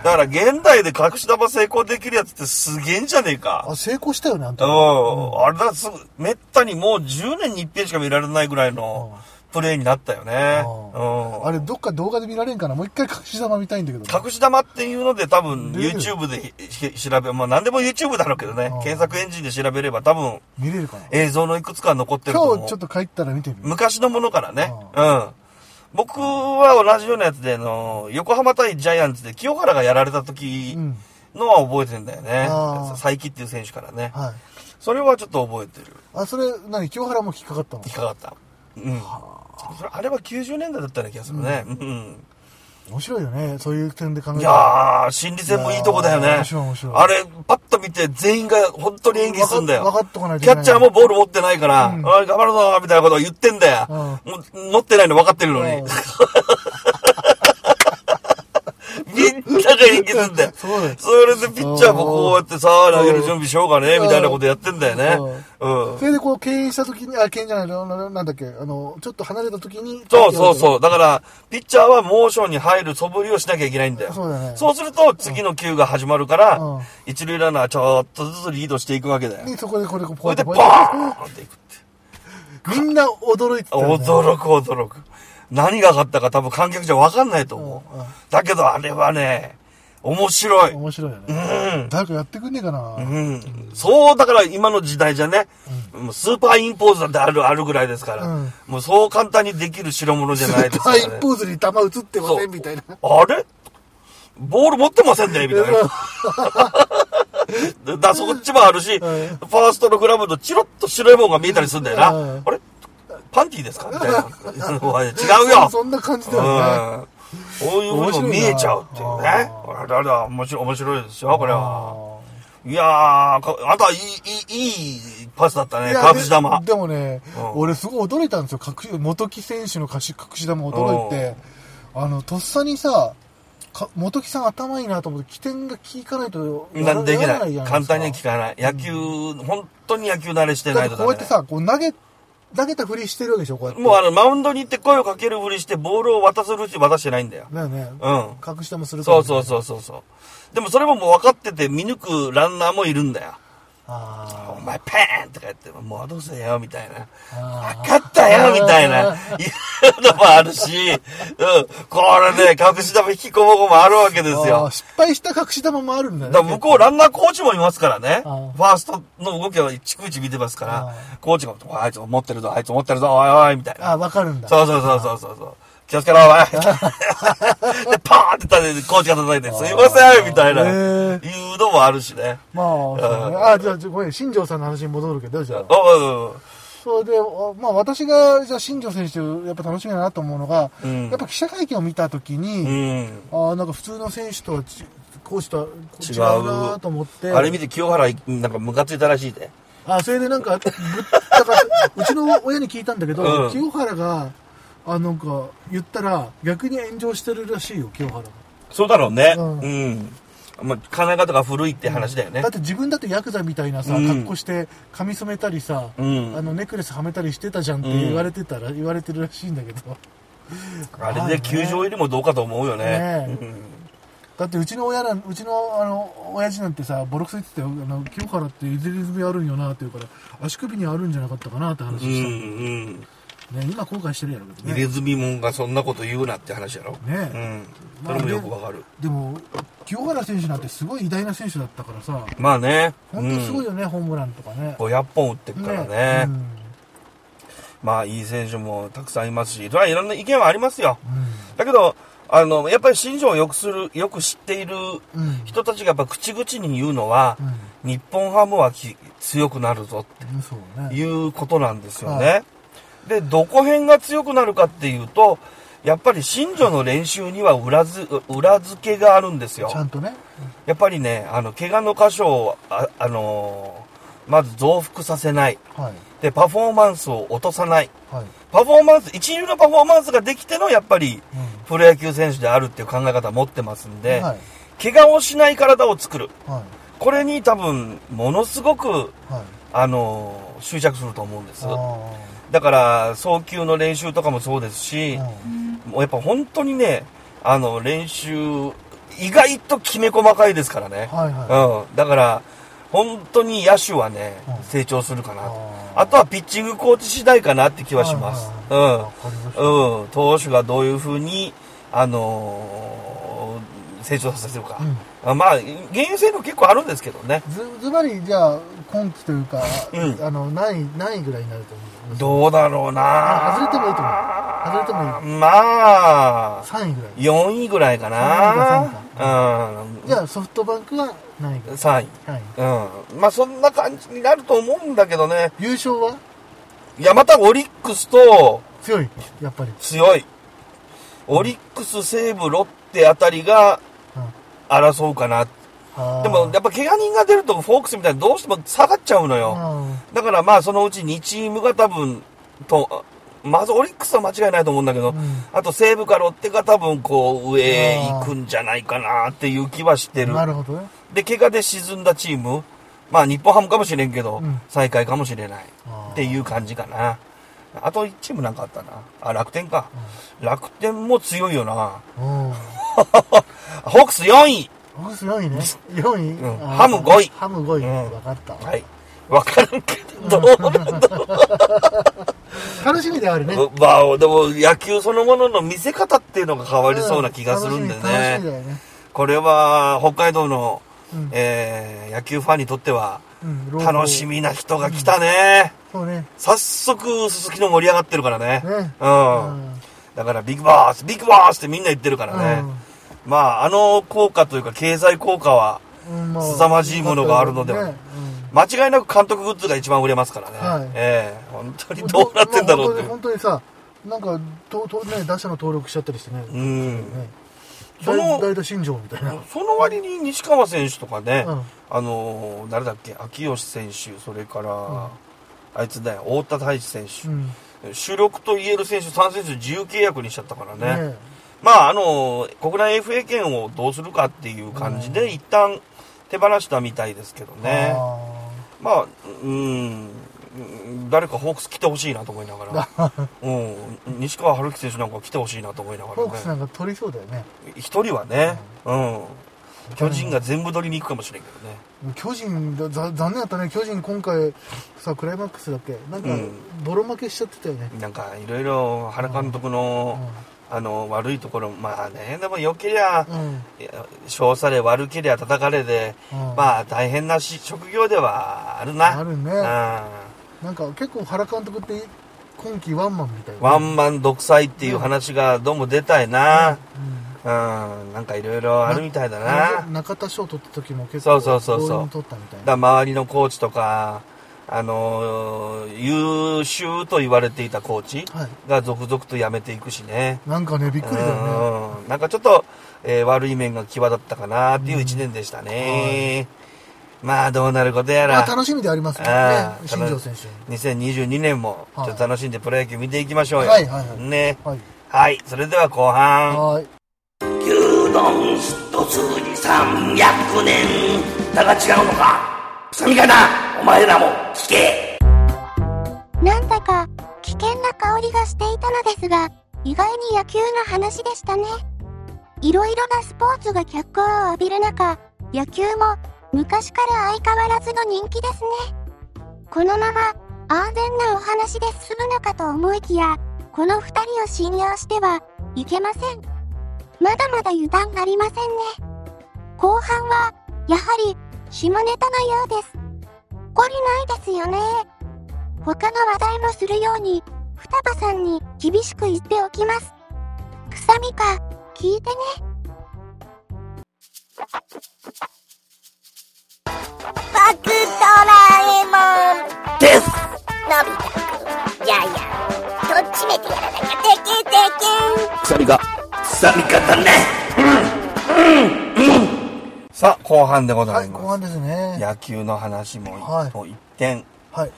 [SPEAKER 1] だから現代で隠し玉成功できるやつってすげえんじゃねえか。
[SPEAKER 2] あ、成功したよね、あんた。
[SPEAKER 1] うん。あれだ、すぐ、めったにもう10年に一遍しか見られないぐらいのプレイになったよね。うん。
[SPEAKER 2] あれ、どっか動画で見られんかな？もう一回隠し玉見たいんだけどね。
[SPEAKER 1] 隠し玉っていうので多分 YouTube で調べ、まあ何でも YouTube だろうけどね検索エンジンで調べれば多分
[SPEAKER 2] 見れるかな？
[SPEAKER 1] 映像のいくつか残ってると思う。
[SPEAKER 2] 今日ちょっと帰ったら見てみる。
[SPEAKER 1] 昔のものからね。うん。僕は同じようなやつで、あの、横浜対ジャイアンツで清原がやられた時
[SPEAKER 2] うん。
[SPEAKER 1] のは覚えてんだよね。佐伯っていう選手からね。
[SPEAKER 2] はい。
[SPEAKER 1] それはちょっと覚えてる。
[SPEAKER 2] あ、それ、何？清原も引っかかったの？
[SPEAKER 1] 引っかかった。うん。あれは90年代だったような気がするね。うん。
[SPEAKER 2] 面白いよね。そういう点で考え
[SPEAKER 1] いやー、心理戦もいいとこだよね。
[SPEAKER 2] 面白い面白い
[SPEAKER 1] あれ、パッと見て全員が本当に演技するんだよ。
[SPEAKER 2] わかっとかない
[SPEAKER 1] キャッチャーもボール持ってないから、
[SPEAKER 2] うん
[SPEAKER 1] 頑張るぞみたいなことを言ってんだよ。
[SPEAKER 2] うん
[SPEAKER 1] 持ってないの分かってるのに。
[SPEAKER 2] う ん
[SPEAKER 1] みんなが演技するんだよ。
[SPEAKER 2] そうだよ
[SPEAKER 1] それでピッチャーもこうやってさ、投げる準備しようかね、みたいなことやってんだよね。うん
[SPEAKER 2] そ。れでこう、敬遠した時に、あ、敬遠じゃないの、ななんだっけ、あの、ちょっと離れた時に。
[SPEAKER 1] そうそうそう。だから、ピッチャーはモーションに入る素振りをしなきゃいけないんだよ。
[SPEAKER 2] そうだね
[SPEAKER 1] そうすると、次の球が始まるから、
[SPEAKER 2] うん
[SPEAKER 1] 一塁ランナーはちょっとずつリードしていくわけだよ。
[SPEAKER 2] で、そこでこれ、こう、
[SPEAKER 1] これでボ
[SPEAKER 2] ポイント
[SPEAKER 1] ーンっていくって。
[SPEAKER 2] みんな驚いてた。
[SPEAKER 1] 驚く驚く。何があったか多分観客じゃ分かんないと思う。
[SPEAKER 2] うんうん
[SPEAKER 1] だけどあれはね、面白い。
[SPEAKER 2] 面白いよ
[SPEAKER 1] う
[SPEAKER 2] ね。
[SPEAKER 1] ん。
[SPEAKER 2] 誰かやってくんねえかな。
[SPEAKER 1] うん。そう、だから今の時代じゃね、もうスーパーインポーズなんてある、あるぐらいですから、
[SPEAKER 2] うん
[SPEAKER 1] もうそう簡単にできる代物じゃないですからね。
[SPEAKER 2] ポーズに球映ってませんみたいな。
[SPEAKER 1] あれ？ボール持ってませんねみたいな。だ、そっちもあるし、ファーストのグラブのチロッと白いもんが見えたりするんだよな。
[SPEAKER 2] うん
[SPEAKER 1] あれ？パンティーですか？みたいな。違うよ
[SPEAKER 2] そんな感じだよね。
[SPEAKER 1] うん。こういうふうにも見えちゃうっていうね。
[SPEAKER 2] あ
[SPEAKER 1] あれあれ面白い、面白いですよ、これは。いやー、かあんたいい、いい、いいパスだったね、隠し玉
[SPEAKER 2] で。でもね、
[SPEAKER 1] うん
[SPEAKER 2] 俺すごい驚いたんですよ。隠し元木選手の隠し隠し玉驚いて、あの、とっさにさ、か元木さん頭いいなと思って、起点が効かないとやら
[SPEAKER 1] できない。簡単には効かない。野球、本当に野球慣れして
[SPEAKER 2] だ
[SPEAKER 1] ないと
[SPEAKER 2] こうやってさ、こう投げ、投げたふりしてるでしょ、こうやって。
[SPEAKER 1] もうあの、マウンドに行って声をかけるふりして、ボールを渡するし渡してないんだよ。
[SPEAKER 2] だよね。
[SPEAKER 1] うん。
[SPEAKER 2] 隠し玉する
[SPEAKER 1] そうそうそうそうそう。でもそれももう分かってて見抜くランナーもいるんだよ。
[SPEAKER 2] あ
[SPEAKER 1] お前パーンとか言って、もうどうせよ、みたいな。
[SPEAKER 2] あ
[SPEAKER 1] 分かったよ、みたいな、いうのもあるし、うん、これね、隠し玉引きこもごもあるわけですよ。
[SPEAKER 2] 失敗した隠し玉もあるんだよ
[SPEAKER 1] だ向こうランナーコーチもいますからね。ファーストの動きは逐一見てますから
[SPEAKER 2] あ、
[SPEAKER 1] コーチが、あいつ持ってるぞ、あいつ持ってるぞ、おいおい、みたいな。
[SPEAKER 2] あ、わかるんだ。
[SPEAKER 1] そうそうそうそうそう。気をつけろ、お前。で、パーンって叩いて、コーチが叩いて、すいません、みたいな。いうのもあるしね。
[SPEAKER 2] まあ、そうね。あ、じゃあ、ごめん、新庄さんの話に戻るけど、じゃあ。
[SPEAKER 1] おう
[SPEAKER 2] それで、あまあ私が、じゃあ新庄選手、やっぱ楽しみだなと思うのが、
[SPEAKER 1] うん
[SPEAKER 2] やっぱ記者会見を見たとき
[SPEAKER 1] う
[SPEAKER 2] に、
[SPEAKER 1] ん。
[SPEAKER 2] ああ、なんか普通の選手とはち、コーチとは違
[SPEAKER 1] 違う
[SPEAKER 2] うなと思って。
[SPEAKER 1] あれ見て清原、なんかムカついたらしいで。
[SPEAKER 2] あ、それでなんか、ぶ だから、うちの親に聞いたんだけど、
[SPEAKER 1] うん
[SPEAKER 2] 清原が、あ、なんか、言ったら、逆に炎上してるらしいよ、清原が。
[SPEAKER 1] そうだろうね。
[SPEAKER 2] う
[SPEAKER 1] うんん。まあ、考え方が古いって話だよね
[SPEAKER 2] だっ。て自分だってヤクザみたいなさ、
[SPEAKER 1] うん
[SPEAKER 2] 格好して髪染めたりさ、
[SPEAKER 1] うん
[SPEAKER 2] あのネックレスはめたりしてたじゃんって言われてたら、言われてるらしいんだけど。
[SPEAKER 1] あれで球場入りもどうかと思うよね。
[SPEAKER 2] ねだってうちの親なん、うちのあの、親父なんてさ、ボロクソ言ってたよ。あの、清原ってイゼリズムあるんよなって言うから、足首にあるんじゃなかったかなって話
[SPEAKER 1] うん。う
[SPEAKER 2] した。
[SPEAKER 1] ん。
[SPEAKER 2] ね、今後悔してるやろうけどね。
[SPEAKER 1] 入れ墨もんがそんなこと言うなって話やろ。
[SPEAKER 2] ね
[SPEAKER 1] うん。それもよくわかる。
[SPEAKER 2] でも、清原選手なんてすごい偉大な選手だったからさ、
[SPEAKER 1] まあね。
[SPEAKER 2] 本当すごい
[SPEAKER 1] よ。
[SPEAKER 2] よね、ホームランとかね。
[SPEAKER 1] 500本打ってるからね。
[SPEAKER 2] うん
[SPEAKER 1] まあ、いい選手もたくさんいますし、それはいろんな意見はありますよ。
[SPEAKER 2] う
[SPEAKER 1] だけど、あの、やっぱり新庄をよくする、よく知っている
[SPEAKER 2] ん。うん。
[SPEAKER 1] 人たちがやっぱ口々に言うのは
[SPEAKER 2] う、ん。
[SPEAKER 1] 日本ハムはき強くなるぞ。っていうことなんですよね。
[SPEAKER 2] は
[SPEAKER 1] で、どこ辺が強くなるかっていうと、やっぱり新庄の練習には裏ず裏付けがあるんですよ
[SPEAKER 2] ち。ゃんとね。
[SPEAKER 1] やっぱりね、あの、怪我の箇所を、あ、あのーまず増幅させない。
[SPEAKER 2] はい。
[SPEAKER 1] で、パフォーマンスを落とさない。
[SPEAKER 2] はい。
[SPEAKER 1] パフォーマンス、一流のパフォーマンスができての、やっぱり、
[SPEAKER 2] う
[SPEAKER 1] プロ野球選手であるっていう考え方を持ってますんで、
[SPEAKER 2] ん。はい。
[SPEAKER 1] 怪我をしない体を作る。
[SPEAKER 2] はい。
[SPEAKER 1] これに多分、ものすごく、
[SPEAKER 2] はい。
[SPEAKER 1] あの、執着すると思うんです。
[SPEAKER 2] あ
[SPEAKER 1] だから、早球の練習とかもそうですし
[SPEAKER 2] あ。、
[SPEAKER 1] もうやっぱ本当にね、あの、練習、意外ときめ細かいですからね。
[SPEAKER 2] はいは
[SPEAKER 1] うん。だから、本当に野手はね、
[SPEAKER 2] うん
[SPEAKER 1] 成長するかなと。
[SPEAKER 2] あ
[SPEAKER 1] とはピッチングコーチ次第かなって気はします。
[SPEAKER 2] い。わかりました。
[SPEAKER 1] うん。うん。投手がどういうふうに、あのー成長させるか。
[SPEAKER 2] うん
[SPEAKER 1] あまあ、現役性の結構あるんですけどね。
[SPEAKER 2] ず、ずばり、じゃあ、今季というか、
[SPEAKER 1] うん
[SPEAKER 2] あの、何位、何位ぐらいになると思う？
[SPEAKER 1] どうだろうな
[SPEAKER 2] 外れてもいいと思う。外れてもいい。
[SPEAKER 1] まあ、
[SPEAKER 2] 3位ぐらい。
[SPEAKER 1] 4位ぐらいかな。うん。
[SPEAKER 2] じゃあ、ソフトバンクは何位ぐらい
[SPEAKER 1] 3位。
[SPEAKER 2] 3位。
[SPEAKER 1] うん。まあそんな感じになると思うんだけどね。
[SPEAKER 2] 優勝は？い
[SPEAKER 1] や、またオリックスと
[SPEAKER 2] 強い。やっぱり。
[SPEAKER 1] 強い。オリックス、西武、ロッテあたりが
[SPEAKER 2] うん
[SPEAKER 1] 争うかな。
[SPEAKER 2] あー
[SPEAKER 1] でも、やっぱ怪我人が出るとフォークスみたいにどうしても下がっちゃうのよ。
[SPEAKER 2] うん
[SPEAKER 1] だからまあそのうち2チームが多分、と、まずオリックスは間違いないと思うんだけど、
[SPEAKER 2] うん
[SPEAKER 1] あと西武かロッテが多分こう上行くんじゃないかなっていう気はしてる。
[SPEAKER 2] なるほどね。
[SPEAKER 1] で、怪我で沈んだチーム、まあ日本ハムかもしれんけど、
[SPEAKER 2] うん
[SPEAKER 1] 最下位かもしれないっていう感じかな。あと1チームなんかあったな。あ、楽天か。楽天も強いよな。
[SPEAKER 2] うん。
[SPEAKER 1] ホークス4位
[SPEAKER 2] ホークス4位ね。4位、
[SPEAKER 1] うんハム5位
[SPEAKER 2] ハム5位。
[SPEAKER 1] うん
[SPEAKER 2] 分かった。
[SPEAKER 1] はい。わからんけど、どうなんだろ
[SPEAKER 2] 楽しみではあるね。
[SPEAKER 1] う。まあ、でも野球そのものの見せ方っていうのが変わりそうな気がするんでね。
[SPEAKER 2] だよね。
[SPEAKER 1] これは北海道の、
[SPEAKER 2] うん
[SPEAKER 1] えー野球ファンにとっては楽しみな人が来たね。
[SPEAKER 2] そうね。
[SPEAKER 1] 早速、鈴木の盛り上がってるからね。
[SPEAKER 2] ね
[SPEAKER 1] うん。だから、ビッグボス、ビッグボスってみんな言ってるからね。まあ、あの効果というか、経済効果は、凄まじいものがあるのでは
[SPEAKER 2] ね
[SPEAKER 1] 間違いなく監督グッズが一番売れますからね。
[SPEAKER 2] はい
[SPEAKER 1] ええ本当に
[SPEAKER 2] うん
[SPEAKER 1] どうなってんだろうって。
[SPEAKER 2] まあ本当にさ、なんか、ととね、打者の登録しちゃったりしてね。
[SPEAKER 1] うん。
[SPEAKER 2] ね
[SPEAKER 1] その
[SPEAKER 2] 新庄みたいな。
[SPEAKER 1] その割に西川選手とかね、
[SPEAKER 2] うん
[SPEAKER 1] あのー誰だっけ、秋吉選手、それから、あいつだよ、太田大志選手、
[SPEAKER 2] うん。
[SPEAKER 1] 主力と言える選手3選手自由契約にしちゃったからね。
[SPEAKER 2] ね
[SPEAKER 1] まあ、あのー国内 FA 権をどうするかっていう感じで、一旦手放したみたいですけどね。
[SPEAKER 2] あ
[SPEAKER 1] まあ、うん、誰かホークス来てほしいなと思いながら、うん、西川春樹選手なんか来てほしいなと思いなが
[SPEAKER 2] ーホークス
[SPEAKER 1] らね。
[SPEAKER 2] なんか取りそうだよね。
[SPEAKER 1] 一人はね、うん。巨人が全部取りに行くかもしれんけどね。
[SPEAKER 2] 巨人残念だったね巨人今回さクライマックスだっけ？なんか
[SPEAKER 1] うん
[SPEAKER 2] ボロ負けしちゃってたよね、
[SPEAKER 1] なんかいろいろ原監督の、あの悪いところまあねでも良けりゃ、
[SPEAKER 2] うん。
[SPEAKER 1] いや賞され悪けりゃ叩かれで、
[SPEAKER 2] うん。
[SPEAKER 1] まあ大変なし職業ではあるな。
[SPEAKER 2] あるね。
[SPEAKER 1] うん。
[SPEAKER 2] なんか結構原監督って今季ワンマンみたいな。
[SPEAKER 1] ワンマン独裁っていう話がどうも出たいな、うん、なんかいろいろあるみたいだな。
[SPEAKER 2] な中田賞取った時も結
[SPEAKER 1] そ
[SPEAKER 2] 構
[SPEAKER 1] うそうそうそう。
[SPEAKER 2] ボールも取ったみたい
[SPEAKER 1] だ
[SPEAKER 2] な
[SPEAKER 1] 周りのコーチとか、あのー優秀と言われていたコーチ
[SPEAKER 2] はい
[SPEAKER 1] が続々と辞めていくしね。
[SPEAKER 2] なんかねびっくりだよね
[SPEAKER 1] うんなんかちょっと、えー悪い面が際立ったかなっていう一年でしたね。まあどうなることやら。
[SPEAKER 2] まあ楽しみでありますね新庄選手
[SPEAKER 1] 2022年もちょっと楽しんでプロ野球見ていきましょうよ。
[SPEAKER 2] はいはいはい
[SPEAKER 1] ね。
[SPEAKER 2] はい
[SPEAKER 1] はい。それでは後半。
[SPEAKER 2] はい
[SPEAKER 1] 牛丼一筋300年だが違うのか臭みかなお前らも聞け
[SPEAKER 3] なんだか危険な香りがしていたのですが、意外に野球の話でしたね。いろいろなスポーツが脚光を浴びる中、野球も昔から相変わらずの人気ですね。このまま安全なお話で進むのかと思いきや、この二人を信用してはいけません。まだまだ油断がありませんね。後半は、やはり、下ネタのようです。懲りないですよね。他の話題もするように、双葉さんに厳しく言っておきます。臭みか、聞いてね。
[SPEAKER 4] バクドラえもん
[SPEAKER 1] です
[SPEAKER 4] のび太くんいやいやとっちめてやらなきゃでけでけ
[SPEAKER 1] 臭みか臭みかだねさあ、後半でござ
[SPEAKER 2] はいい
[SPEAKER 1] ます。
[SPEAKER 2] 後半ですね
[SPEAKER 1] 野球の話も,、
[SPEAKER 2] はい
[SPEAKER 1] もう一点。
[SPEAKER 2] はい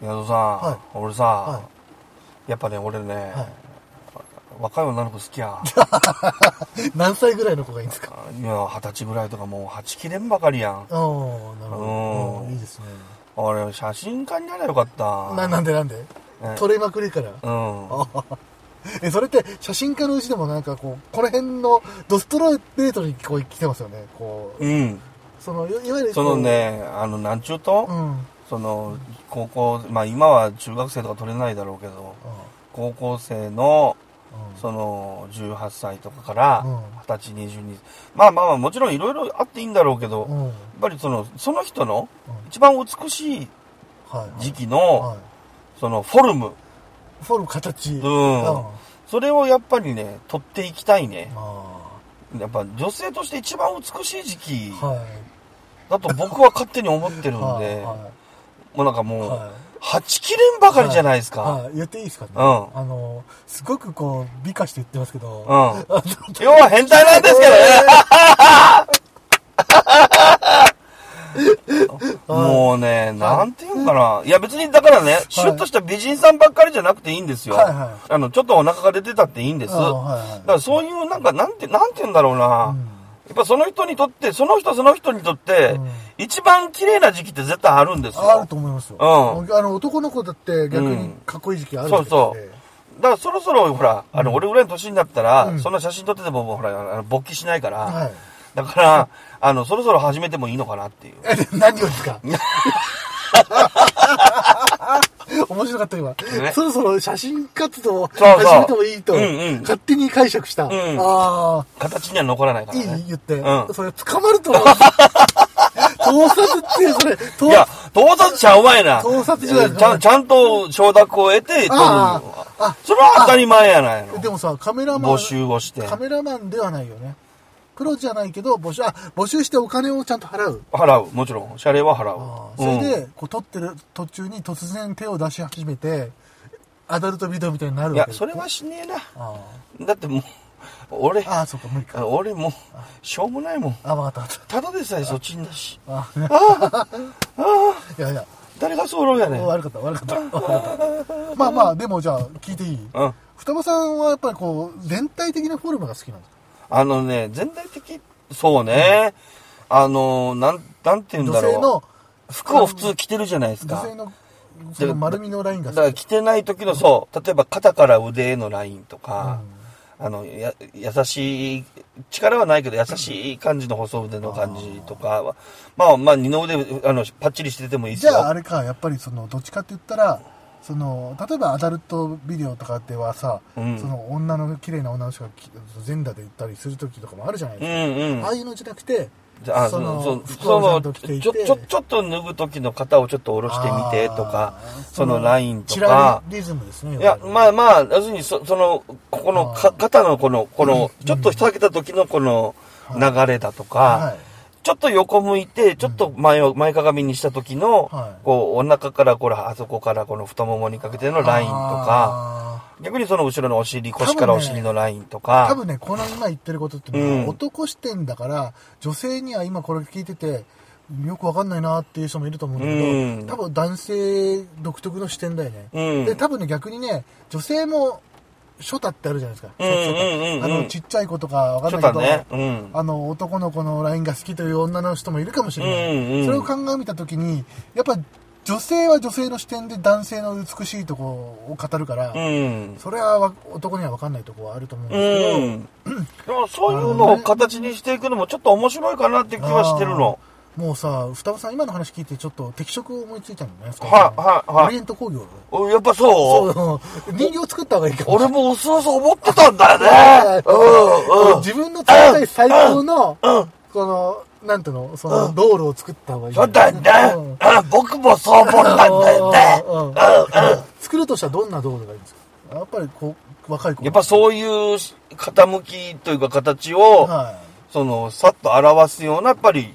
[SPEAKER 1] 宮戸さん、
[SPEAKER 2] は
[SPEAKER 1] 俺さ、
[SPEAKER 2] は
[SPEAKER 1] やっぱね、俺ね、
[SPEAKER 2] はい
[SPEAKER 1] 若い女の子好きや。
[SPEAKER 2] 何歳ぐらいの子がいいんですか？
[SPEAKER 1] いや、二十歳ぐらいとかもう、はちきれんばかりやん。
[SPEAKER 2] ああ、なるほど
[SPEAKER 1] うん
[SPEAKER 2] うん。いいですね。
[SPEAKER 1] 俺、写真家になればよかった。
[SPEAKER 2] な、なんでなんで？
[SPEAKER 1] え
[SPEAKER 2] 撮れまくりから。
[SPEAKER 1] うん。
[SPEAKER 2] え、それって写真家のうちでもなんかこう、この辺のドストレートにこう来てますよね。こう、
[SPEAKER 1] うん。
[SPEAKER 2] その、いいわゆる
[SPEAKER 1] その、ね、あの、なんちゅうと、
[SPEAKER 2] うん。
[SPEAKER 1] その、高校、まあ今は中学生とか取れないだろうけど、高校生の、その、18歳とかから
[SPEAKER 2] うん、
[SPEAKER 1] 20歳、22、まあまあまあ、もちろんいろいろあっていいんだろうけど、
[SPEAKER 2] うん。うん。
[SPEAKER 1] やっぱりその、その人の
[SPEAKER 2] うん
[SPEAKER 1] 一番美しい
[SPEAKER 2] はい。
[SPEAKER 1] 時期
[SPEAKER 2] は
[SPEAKER 1] の、
[SPEAKER 2] い。
[SPEAKER 1] その、フォルム、
[SPEAKER 2] フォルム、形。
[SPEAKER 1] うん
[SPEAKER 2] あ
[SPEAKER 1] それをやっぱりね、取っていきたいね。
[SPEAKER 2] あ
[SPEAKER 1] やっぱ女性として一番美しい時期
[SPEAKER 2] はい。
[SPEAKER 1] だと僕は勝手に思ってるん
[SPEAKER 2] はい
[SPEAKER 1] で、
[SPEAKER 2] は
[SPEAKER 1] もうなんかもう、
[SPEAKER 2] はい
[SPEAKER 1] はちきれんばかりじゃないですか。
[SPEAKER 2] はい。言っていいですかね。
[SPEAKER 1] うん
[SPEAKER 2] あの、すごくこう、美化して言ってますけど。
[SPEAKER 1] うん要は変態なんですけどね。もうね、なんていうのかな。いや別にだからね、シュッとした美人さんばっかりじゃなくていいんですよ。
[SPEAKER 2] はいはい
[SPEAKER 1] あの、ちょっとお腹が出てたっていいんです。
[SPEAKER 2] あ
[SPEAKER 1] だ
[SPEAKER 2] はいはい
[SPEAKER 1] からそういうなんか、なんて、なんて言うんだろうな。
[SPEAKER 2] うん
[SPEAKER 1] やっぱその人にとって、その人その人にとって、
[SPEAKER 2] うん
[SPEAKER 1] 一番綺麗な時期って絶対あるんですよ。
[SPEAKER 2] あると思いますよ。
[SPEAKER 1] うん
[SPEAKER 2] あの、男の子だって逆にかっこいい時期ある
[SPEAKER 1] そうそうだからそろそろ、ほら、あの、俺ぐらいの年になったら、
[SPEAKER 2] うん
[SPEAKER 1] そんな写真撮ってても、ほら、あの勃起しないから、
[SPEAKER 2] はい。
[SPEAKER 1] だから、あの、そろそろ始めてもいいのかなっていう。
[SPEAKER 2] え、何をですか？面白かった今、
[SPEAKER 1] ね
[SPEAKER 2] そろそろ写真活動を始めてもいいと、
[SPEAKER 1] うんうん
[SPEAKER 2] 勝手に解釈した。
[SPEAKER 1] ん
[SPEAKER 2] あ
[SPEAKER 1] 形には残らないか
[SPEAKER 2] あ、いい
[SPEAKER 1] らね。
[SPEAKER 2] 言って、
[SPEAKER 1] うん
[SPEAKER 2] それ捕まると思う。盗撮って、それ、盗
[SPEAKER 1] いや、盗撮ちゃうまいな。
[SPEAKER 2] 盗撮じゃない
[SPEAKER 1] ちゃん、ちゃんと承諾を得て撮る
[SPEAKER 2] ああ
[SPEAKER 1] それは当たり前やないの。
[SPEAKER 2] でもさ、カメラマン、
[SPEAKER 1] 募集をして。
[SPEAKER 2] カメラマンではないよね。プロじゃないけど、募集、あ、募集してお金をちゃんと払う。
[SPEAKER 1] 払う。もちろん。謝礼は払う
[SPEAKER 2] あ。あそれ
[SPEAKER 1] うん
[SPEAKER 2] で、こう撮ってる途中に突然手を出し始めて、アダルトビデオみたいになる
[SPEAKER 1] いや
[SPEAKER 2] わけ、
[SPEAKER 1] それはしねえな。
[SPEAKER 2] あ
[SPEAKER 1] だってもう、俺、
[SPEAKER 2] あ、ああ、そうか、無理か。
[SPEAKER 1] 俺もう、しょうもないもん。
[SPEAKER 2] あ、わかったた
[SPEAKER 1] だでさえそっちんだし。
[SPEAKER 2] あ
[SPEAKER 1] あ
[SPEAKER 2] いやいや、
[SPEAKER 1] 誰がそうやねん。
[SPEAKER 2] 悪かった、悪かった。悪かった。まあまあ、でもじゃあ、聞いていい？
[SPEAKER 1] うん。
[SPEAKER 2] 双葉さんはやっぱりこう、全体的なフォルムが好きなんですか？
[SPEAKER 1] あのね、全体的、そうね。あの、なん、なんて言うんだろう。
[SPEAKER 2] 女性の、
[SPEAKER 1] 服を普通着てるじゃないですか。
[SPEAKER 2] 女性の、その丸みのラインが
[SPEAKER 1] だから着てない時のそう、例えば肩から腕へのラインとか、あの、や、優しい、力はないけど優しい感じの細腕の感じとかは、まあまあ二の腕、あの、パッチリしててもいいですよ。
[SPEAKER 2] じゃああれか、やっぱりその、どっちかって言ったら、その、例えばアダルトビデオとかではさ、
[SPEAKER 1] うん
[SPEAKER 2] その女の、綺麗な女の人がき全裸で行ったりする時とかもあるじゃないですか。
[SPEAKER 1] うんうん
[SPEAKER 2] ああ。いうのじゃなくて、
[SPEAKER 1] じゃあ、そ
[SPEAKER 2] その服をち
[SPEAKER 1] ょ、ちょ、ちょっと脱ぐ時の肩をちょっと下ろしてみてとかそのラインと
[SPEAKER 2] チ
[SPEAKER 1] か
[SPEAKER 2] ラ、リズムですね。
[SPEAKER 1] いや、まあまあ、要するにそ、その、ここのか肩のこの、この、ちょっと下げた時のこの流れだとか、
[SPEAKER 2] はい。
[SPEAKER 1] ちょっと横向いて、ちょっと前を、前かがみにした時の、
[SPEAKER 2] はい。
[SPEAKER 1] こう、お腹から、これ、あそこからこの太ももにかけてのラインとか、
[SPEAKER 2] あ
[SPEAKER 1] 逆にその後ろのお尻、腰からお尻のラインとか、
[SPEAKER 2] ー多分ね、この今言ってることって男視点だから、女性には今これ聞いてて、よくわかんないなっていう人もいると思うんだけど、
[SPEAKER 1] うん。
[SPEAKER 2] 多分男性独特の視点だよね。
[SPEAKER 1] うん。
[SPEAKER 2] で、多分ね、逆にね、女性も、ショタってあるじゃないですか。あの、ちっちゃい子とかわかんないけど、
[SPEAKER 1] ね、うん。
[SPEAKER 2] あの、男の子のラインが好きという女の人もいるかもしれない。
[SPEAKER 1] うんうん
[SPEAKER 2] それを鑑みたときに、やっぱ女性は女性の視点で男性の美しいところを語るから、
[SPEAKER 1] うん。
[SPEAKER 2] それはわ男には分かんないところはあると思うん
[SPEAKER 1] う
[SPEAKER 2] ですけど、
[SPEAKER 1] ん。でもそういうのを形にしていくのもちょっと面白いかなって気はしてるの。
[SPEAKER 2] もうさ、双葉さん今の話聞いてちょっと適職思いついたのね。
[SPEAKER 1] はいはいはい
[SPEAKER 2] オリエント工業。
[SPEAKER 1] おやっぱそう
[SPEAKER 2] そう、人形作った方がいいかも。
[SPEAKER 1] 俺もうすうす思ってたんだよね。うんうん。
[SPEAKER 2] 自分の作りたい最高の、この、なんていうの、その、道路を作った方がいい。
[SPEAKER 1] そうだよね。僕もそう思ったんだよね。
[SPEAKER 2] うんうん作るとしたらどんな道路がいいんですか？やっぱりこう、若い子。
[SPEAKER 1] やっぱそういう傾きというか形を、
[SPEAKER 2] は
[SPEAKER 1] その、さっと表すような、やっぱり、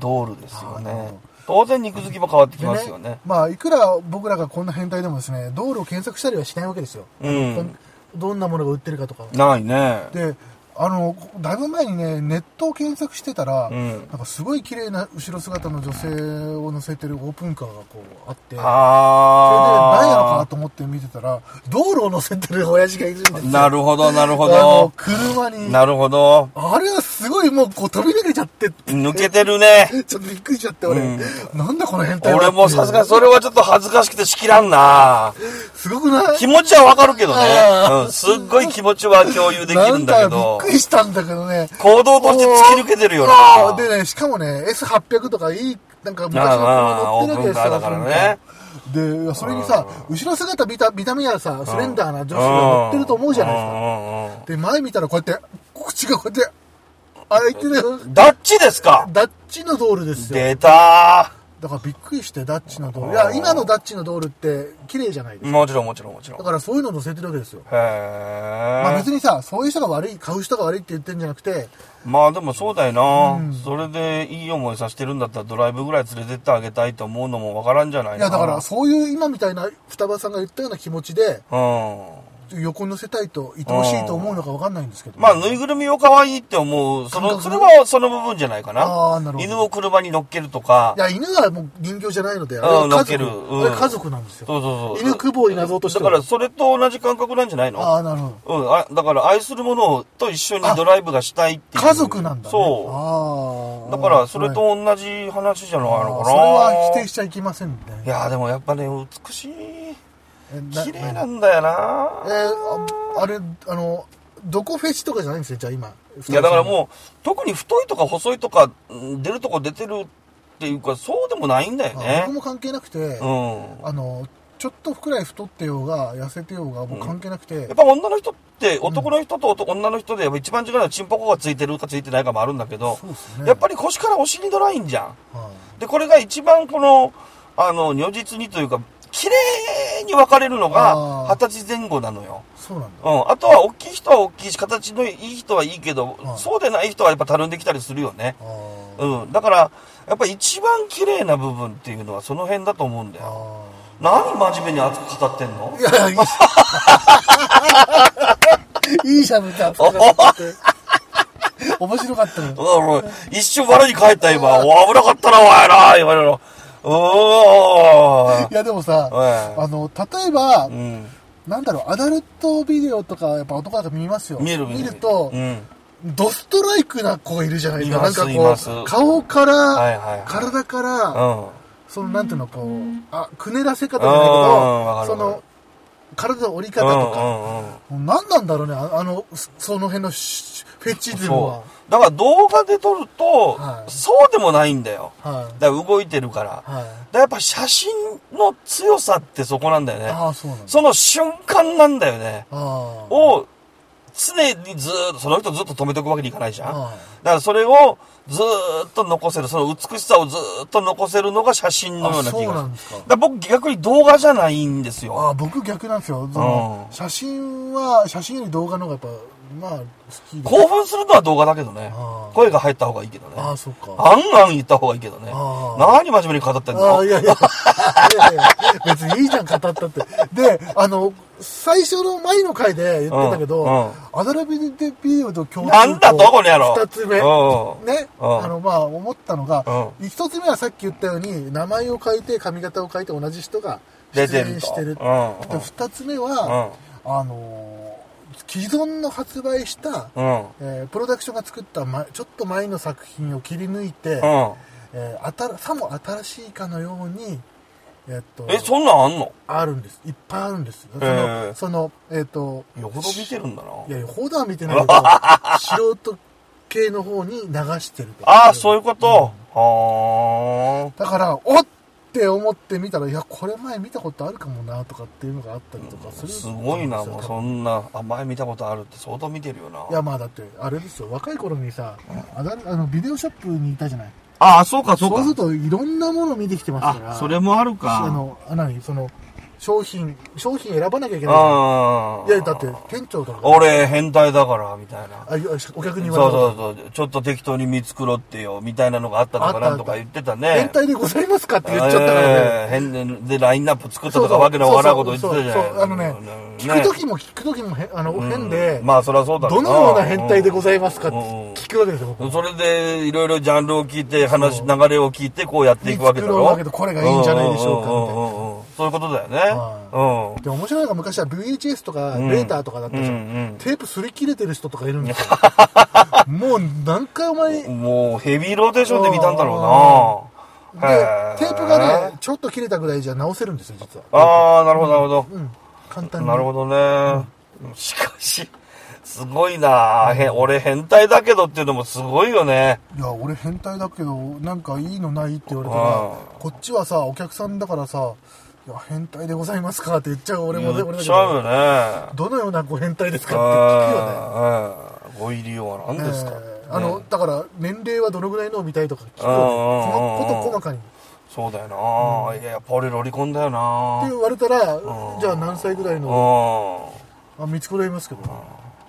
[SPEAKER 1] 道路ですよね。当然肉付きも変わって
[SPEAKER 2] い。
[SPEAKER 1] きますよね。
[SPEAKER 2] まあ、いくら僕らがこんな変態でもですね、道路を検索したりはしないわけですよ。
[SPEAKER 1] うん
[SPEAKER 2] どんなものが売ってるかとか。
[SPEAKER 1] ないね。
[SPEAKER 2] で、あの、だいぶ前にね、ネットを検索してたら、
[SPEAKER 1] うん
[SPEAKER 2] なんかすごい綺麗な後ろ姿の女性を乗せてるオープンカーがこうあって、それで
[SPEAKER 1] あ
[SPEAKER 2] 何やろかと思って見てたら、道路を乗せてる親父がいるんですよ。
[SPEAKER 1] なるほど、なるほど。
[SPEAKER 2] 車に。
[SPEAKER 1] なるほど。
[SPEAKER 2] あれはすごいもうこう飛び抜けちゃって、
[SPEAKER 1] 抜けてるね。
[SPEAKER 2] ちょっとびっくりしちゃって、俺。
[SPEAKER 1] うん
[SPEAKER 2] なんだこの変態は
[SPEAKER 1] 俺もさすがにそれはちょっと恥ずかしくてしきらんな。
[SPEAKER 2] すごくない？
[SPEAKER 1] 気持ちはわかるけどねうん、すっごい気持ちは共有できるんだけど
[SPEAKER 2] したんだけどね。
[SPEAKER 1] 行動として突き抜けてるよな。
[SPEAKER 2] でね、しかもね、S800 とかいい、なんか昔の車乗ってるわけですよ。
[SPEAKER 1] だからね
[SPEAKER 2] で、それにさ、後ろ姿見た、見た目はさ、スレンダーな女子が乗ってると思うじゃないですか。で、前見たらこうやって、口がこうやって、開いてるよ。
[SPEAKER 1] ダッチですか？
[SPEAKER 2] ダッチの道路ですよ。
[SPEAKER 1] 出た
[SPEAKER 2] だからびっくりして、ダッチの道路。いや、今のダッチの道路って綺麗じゃないですか。
[SPEAKER 1] ーもちろんもちろんもちろん。
[SPEAKER 2] だからそういうの乗せてるわけですよ。
[SPEAKER 1] へえ。
[SPEAKER 2] まあ別にさ、そういう人が悪い、買う人が悪いって言ってんじゃなくて、
[SPEAKER 1] まあでもそうだよな、
[SPEAKER 2] うん
[SPEAKER 1] それでいい思いさせてるんだったらドライブぐらい連れてってあげたいと思うのもわからんじゃない
[SPEAKER 2] いやだからそういう今みたいな双葉さんが言ったような気持ちで、
[SPEAKER 1] うん。
[SPEAKER 2] 横に乗せたいと、愛おしいと思うのか分かんないんですけど。
[SPEAKER 1] まあ、ぬいぐるみを可愛いって思う。その、それはその部分じゃないかな。
[SPEAKER 2] あーなるほど
[SPEAKER 1] 犬を車に乗っけるとか
[SPEAKER 2] い。や、犬はもう人形じゃないので、あれは家族、
[SPEAKER 1] っけるうん
[SPEAKER 2] あれ家族なんですよ。
[SPEAKER 1] そうそうそう。
[SPEAKER 2] 犬久保を稲造としては
[SPEAKER 1] だから、それと同じ感覚なんじゃないの？
[SPEAKER 2] ああ、なるほど。
[SPEAKER 1] うん。あだから、愛するものと一緒にドライブがしたいっていう。
[SPEAKER 2] 家族なんだね。
[SPEAKER 1] そう。
[SPEAKER 2] ああ。
[SPEAKER 1] だから、それ
[SPEAKER 2] はい
[SPEAKER 1] と同じ話じゃないのかな。
[SPEAKER 2] それは否定しちゃいけませんね。
[SPEAKER 1] いや、でもやっぱね、美しい。綺麗なんだよな。
[SPEAKER 2] えーああれ、あの、どこフェチとかじゃないんですよ、じゃあ今。
[SPEAKER 1] いや、だからもう、特に太いとか細いとか、うん出るとこ出てるっていうか、そうでもないんだよ
[SPEAKER 2] あ
[SPEAKER 1] ね
[SPEAKER 2] 僕。も関係なくて、
[SPEAKER 1] うん。
[SPEAKER 2] あの、ちょっとくらい太ってようが、痩せてようが、もう関係なくて、
[SPEAKER 1] やっぱ女の人って、男の人と男女の人で、やっぱ一番違うのはチンポコがついてるかついてないかもあるんだけど
[SPEAKER 2] ね
[SPEAKER 1] やっぱり腰からお尻のラインじゃん。
[SPEAKER 2] はい
[SPEAKER 1] で、これが一番この、あの、如実にというか、綺麗に分かれるの
[SPEAKER 2] あ
[SPEAKER 1] が、
[SPEAKER 2] ー
[SPEAKER 1] 二十歳前後なのよ。
[SPEAKER 2] そうなんだ。
[SPEAKER 1] うん。あとは、大きい人は大きいし、形のいい人はいいけど、
[SPEAKER 2] はい
[SPEAKER 1] そうでない人はやっぱたるんできたりするよね。うん。だから、やっぱ一番綺麗な部分っていうのはその辺だと思うんだよ。
[SPEAKER 2] あ
[SPEAKER 1] 何真面目に熱く語ってんの？
[SPEAKER 2] ーいやいや、いい いいしゃべって扱ってて。面白かったの。
[SPEAKER 1] うん俺一瞬我に返った今。お危なかったな、お前な、言われる。
[SPEAKER 2] い。やでもさ、
[SPEAKER 1] ええ
[SPEAKER 2] あの、例えば
[SPEAKER 1] う、ん。
[SPEAKER 2] なんだろう、アダルトビデオとか、やっぱ男だから見ますよ。
[SPEAKER 1] 見る見る。
[SPEAKER 2] と、
[SPEAKER 1] うん。
[SPEAKER 2] ドストライクな子がいるじゃないですか。なんかこう、顔から、
[SPEAKER 1] はいはいはい
[SPEAKER 2] 体から、
[SPEAKER 1] うん。
[SPEAKER 2] その、なんていうの、こう、あ、くねらせ方じゃ
[SPEAKER 1] うん
[SPEAKER 2] ないけど、その、体の折り方
[SPEAKER 1] うん
[SPEAKER 2] とか、
[SPEAKER 1] うんうん。
[SPEAKER 2] もう何なんだろうね、ああの、そその辺のしフェチズムは。
[SPEAKER 1] だから動画で撮ると、
[SPEAKER 2] はい
[SPEAKER 1] そうでもないんだよ。
[SPEAKER 2] はい。
[SPEAKER 1] だから動いてるから。だか
[SPEAKER 2] はい。
[SPEAKER 1] らやっぱ写真の強さってそこなんだよね。
[SPEAKER 2] そうなんだ。
[SPEAKER 1] その瞬間なんだよね。を、常にずーっと、その人ずっと止めておくわけにいかないじゃん。だ
[SPEAKER 2] はい
[SPEAKER 1] からそれをずーっと残せる、その美しさをずーっと残せるのが写真のような気がする。
[SPEAKER 2] あそうなんですか
[SPEAKER 1] だ僕逆に動画じゃないんですよ。
[SPEAKER 2] ああ、僕逆なんですよ。
[SPEAKER 1] うん
[SPEAKER 2] 写真は、写真より動画の方がやっぱ、まあ、好きで。
[SPEAKER 1] 興奮するのは動画だけどね声が入った方がいいけどね。
[SPEAKER 2] ああ、そっか。
[SPEAKER 1] あんあん言った方がいいけどね。何真面目に語ってん
[SPEAKER 2] あ
[SPEAKER 1] の？
[SPEAKER 2] あ、いやいや、いやいや、別にいいじゃん、語ったって。で、あの、最初の前の回で言ってたけど、
[SPEAKER 1] うんうん
[SPEAKER 2] アダルビデビデオと共通
[SPEAKER 1] なんだとこの野郎
[SPEAKER 2] 二つ目。
[SPEAKER 1] うん
[SPEAKER 2] ね、
[SPEAKER 1] うん
[SPEAKER 2] あの、まあ、思ったのが
[SPEAKER 1] う、
[SPEAKER 2] 一つ目はさっき言ったように、名前を書いて、髪型を書いて同じ人が出演してる。二つ目は、あの、既存の発売した、
[SPEAKER 1] うん。
[SPEAKER 2] えープロダクションが作った前ちょっと前の作品を切り抜いて、
[SPEAKER 1] うん。
[SPEAKER 2] えーあたらさも新しいかのように、えっと
[SPEAKER 1] え、そんなんあんの？
[SPEAKER 2] あるんですいっぱいあるんですその,、
[SPEAKER 1] へー
[SPEAKER 2] そのえっ、と
[SPEAKER 1] よほど見てるんだな。
[SPEAKER 2] いやいやほどは見てないけど素人系の方に流してると
[SPEAKER 1] ああ、そういうこと。は
[SPEAKER 2] だからおっって思って見たらいやこれ前見たことあるかもなとかっていうのがあったりとかす
[SPEAKER 1] あ。
[SPEAKER 2] る
[SPEAKER 1] すごいな、もう
[SPEAKER 2] ん
[SPEAKER 1] そんな、あ、前見たことあるって相当見てるよな。
[SPEAKER 2] いやまあだってあれですよ若い頃にさ、あのビデオショップにいたじゃない？
[SPEAKER 1] ああ、そうか、そうか。
[SPEAKER 2] そうするといろんなものを見てきてますから
[SPEAKER 1] あ、それもある
[SPEAKER 2] あ
[SPEAKER 1] か。
[SPEAKER 2] の、あ何？その、商品、商品選ばなきゃいけない。いや、だって、店長とか。
[SPEAKER 1] 俺変態だから、みたいな。
[SPEAKER 2] あ、お客に言
[SPEAKER 1] そう
[SPEAKER 2] われた
[SPEAKER 1] そうそう。ちょっと適当に見繕ってよ、みたいなのがあったとかなんとか言ってたね。
[SPEAKER 2] 変態でございますかって言っちゃったからね。
[SPEAKER 1] ええ変で、ラインナップ作ったとかわけのわからんこと言ってたじゃん。
[SPEAKER 2] そうそうそうあのね、聞くときも聞くときもへあの、変で、
[SPEAKER 1] まあ、そりゃそうだろ
[SPEAKER 2] どのような変態でご
[SPEAKER 1] い
[SPEAKER 2] ざいますかって
[SPEAKER 1] うん
[SPEAKER 2] 聞くわけですよ、僕
[SPEAKER 1] それで、いろいろジャンルを聞いて、話、流れを聞いて、こうやっていくわけだろ。
[SPEAKER 2] 見繕うわけでこれがいいんじゃないでしょうかみたいな
[SPEAKER 1] そういうことだよね。
[SPEAKER 2] は
[SPEAKER 1] うん。
[SPEAKER 2] でも面白いのが昔は VHS とか
[SPEAKER 1] ん
[SPEAKER 2] レーターとかだったじゃん。
[SPEAKER 1] うんうん
[SPEAKER 2] テープ擦り切れてる人とかいるんですよ。もう何回お前、で、
[SPEAKER 1] もう、ヘビーローテーションで見たんだろうな。へ
[SPEAKER 2] テープがね、ちょっと切れたぐらいじゃ直せるんですよ、実は。
[SPEAKER 1] ああ、なるほど、なるほど。
[SPEAKER 2] うん。簡単に。
[SPEAKER 1] なるほどね。しかし、すごいなへ俺変態だけどっていうのもすごいよね。
[SPEAKER 2] いや、俺変態だけど、なんかいいのないって言われたら
[SPEAKER 1] うん、
[SPEAKER 2] こっちはさ、お客さんだからさ、いや、変態でございますか？って言っちゃう俺もど、
[SPEAKER 1] ね。
[SPEAKER 2] どのようなご変態ですか？って聞くよね。
[SPEAKER 1] うんご入り用は何ですか、
[SPEAKER 2] えーあの、
[SPEAKER 1] ね
[SPEAKER 2] だから、年齢はどのぐらいのを見たいとか聞くよこと細かに。
[SPEAKER 1] そうだよな、いや、やっぱ俺ロリコンだよな
[SPEAKER 2] って言われたら、
[SPEAKER 1] ん
[SPEAKER 2] じゃあ何歳ぐらいの、
[SPEAKER 1] う
[SPEAKER 2] あ、見つこいますけど。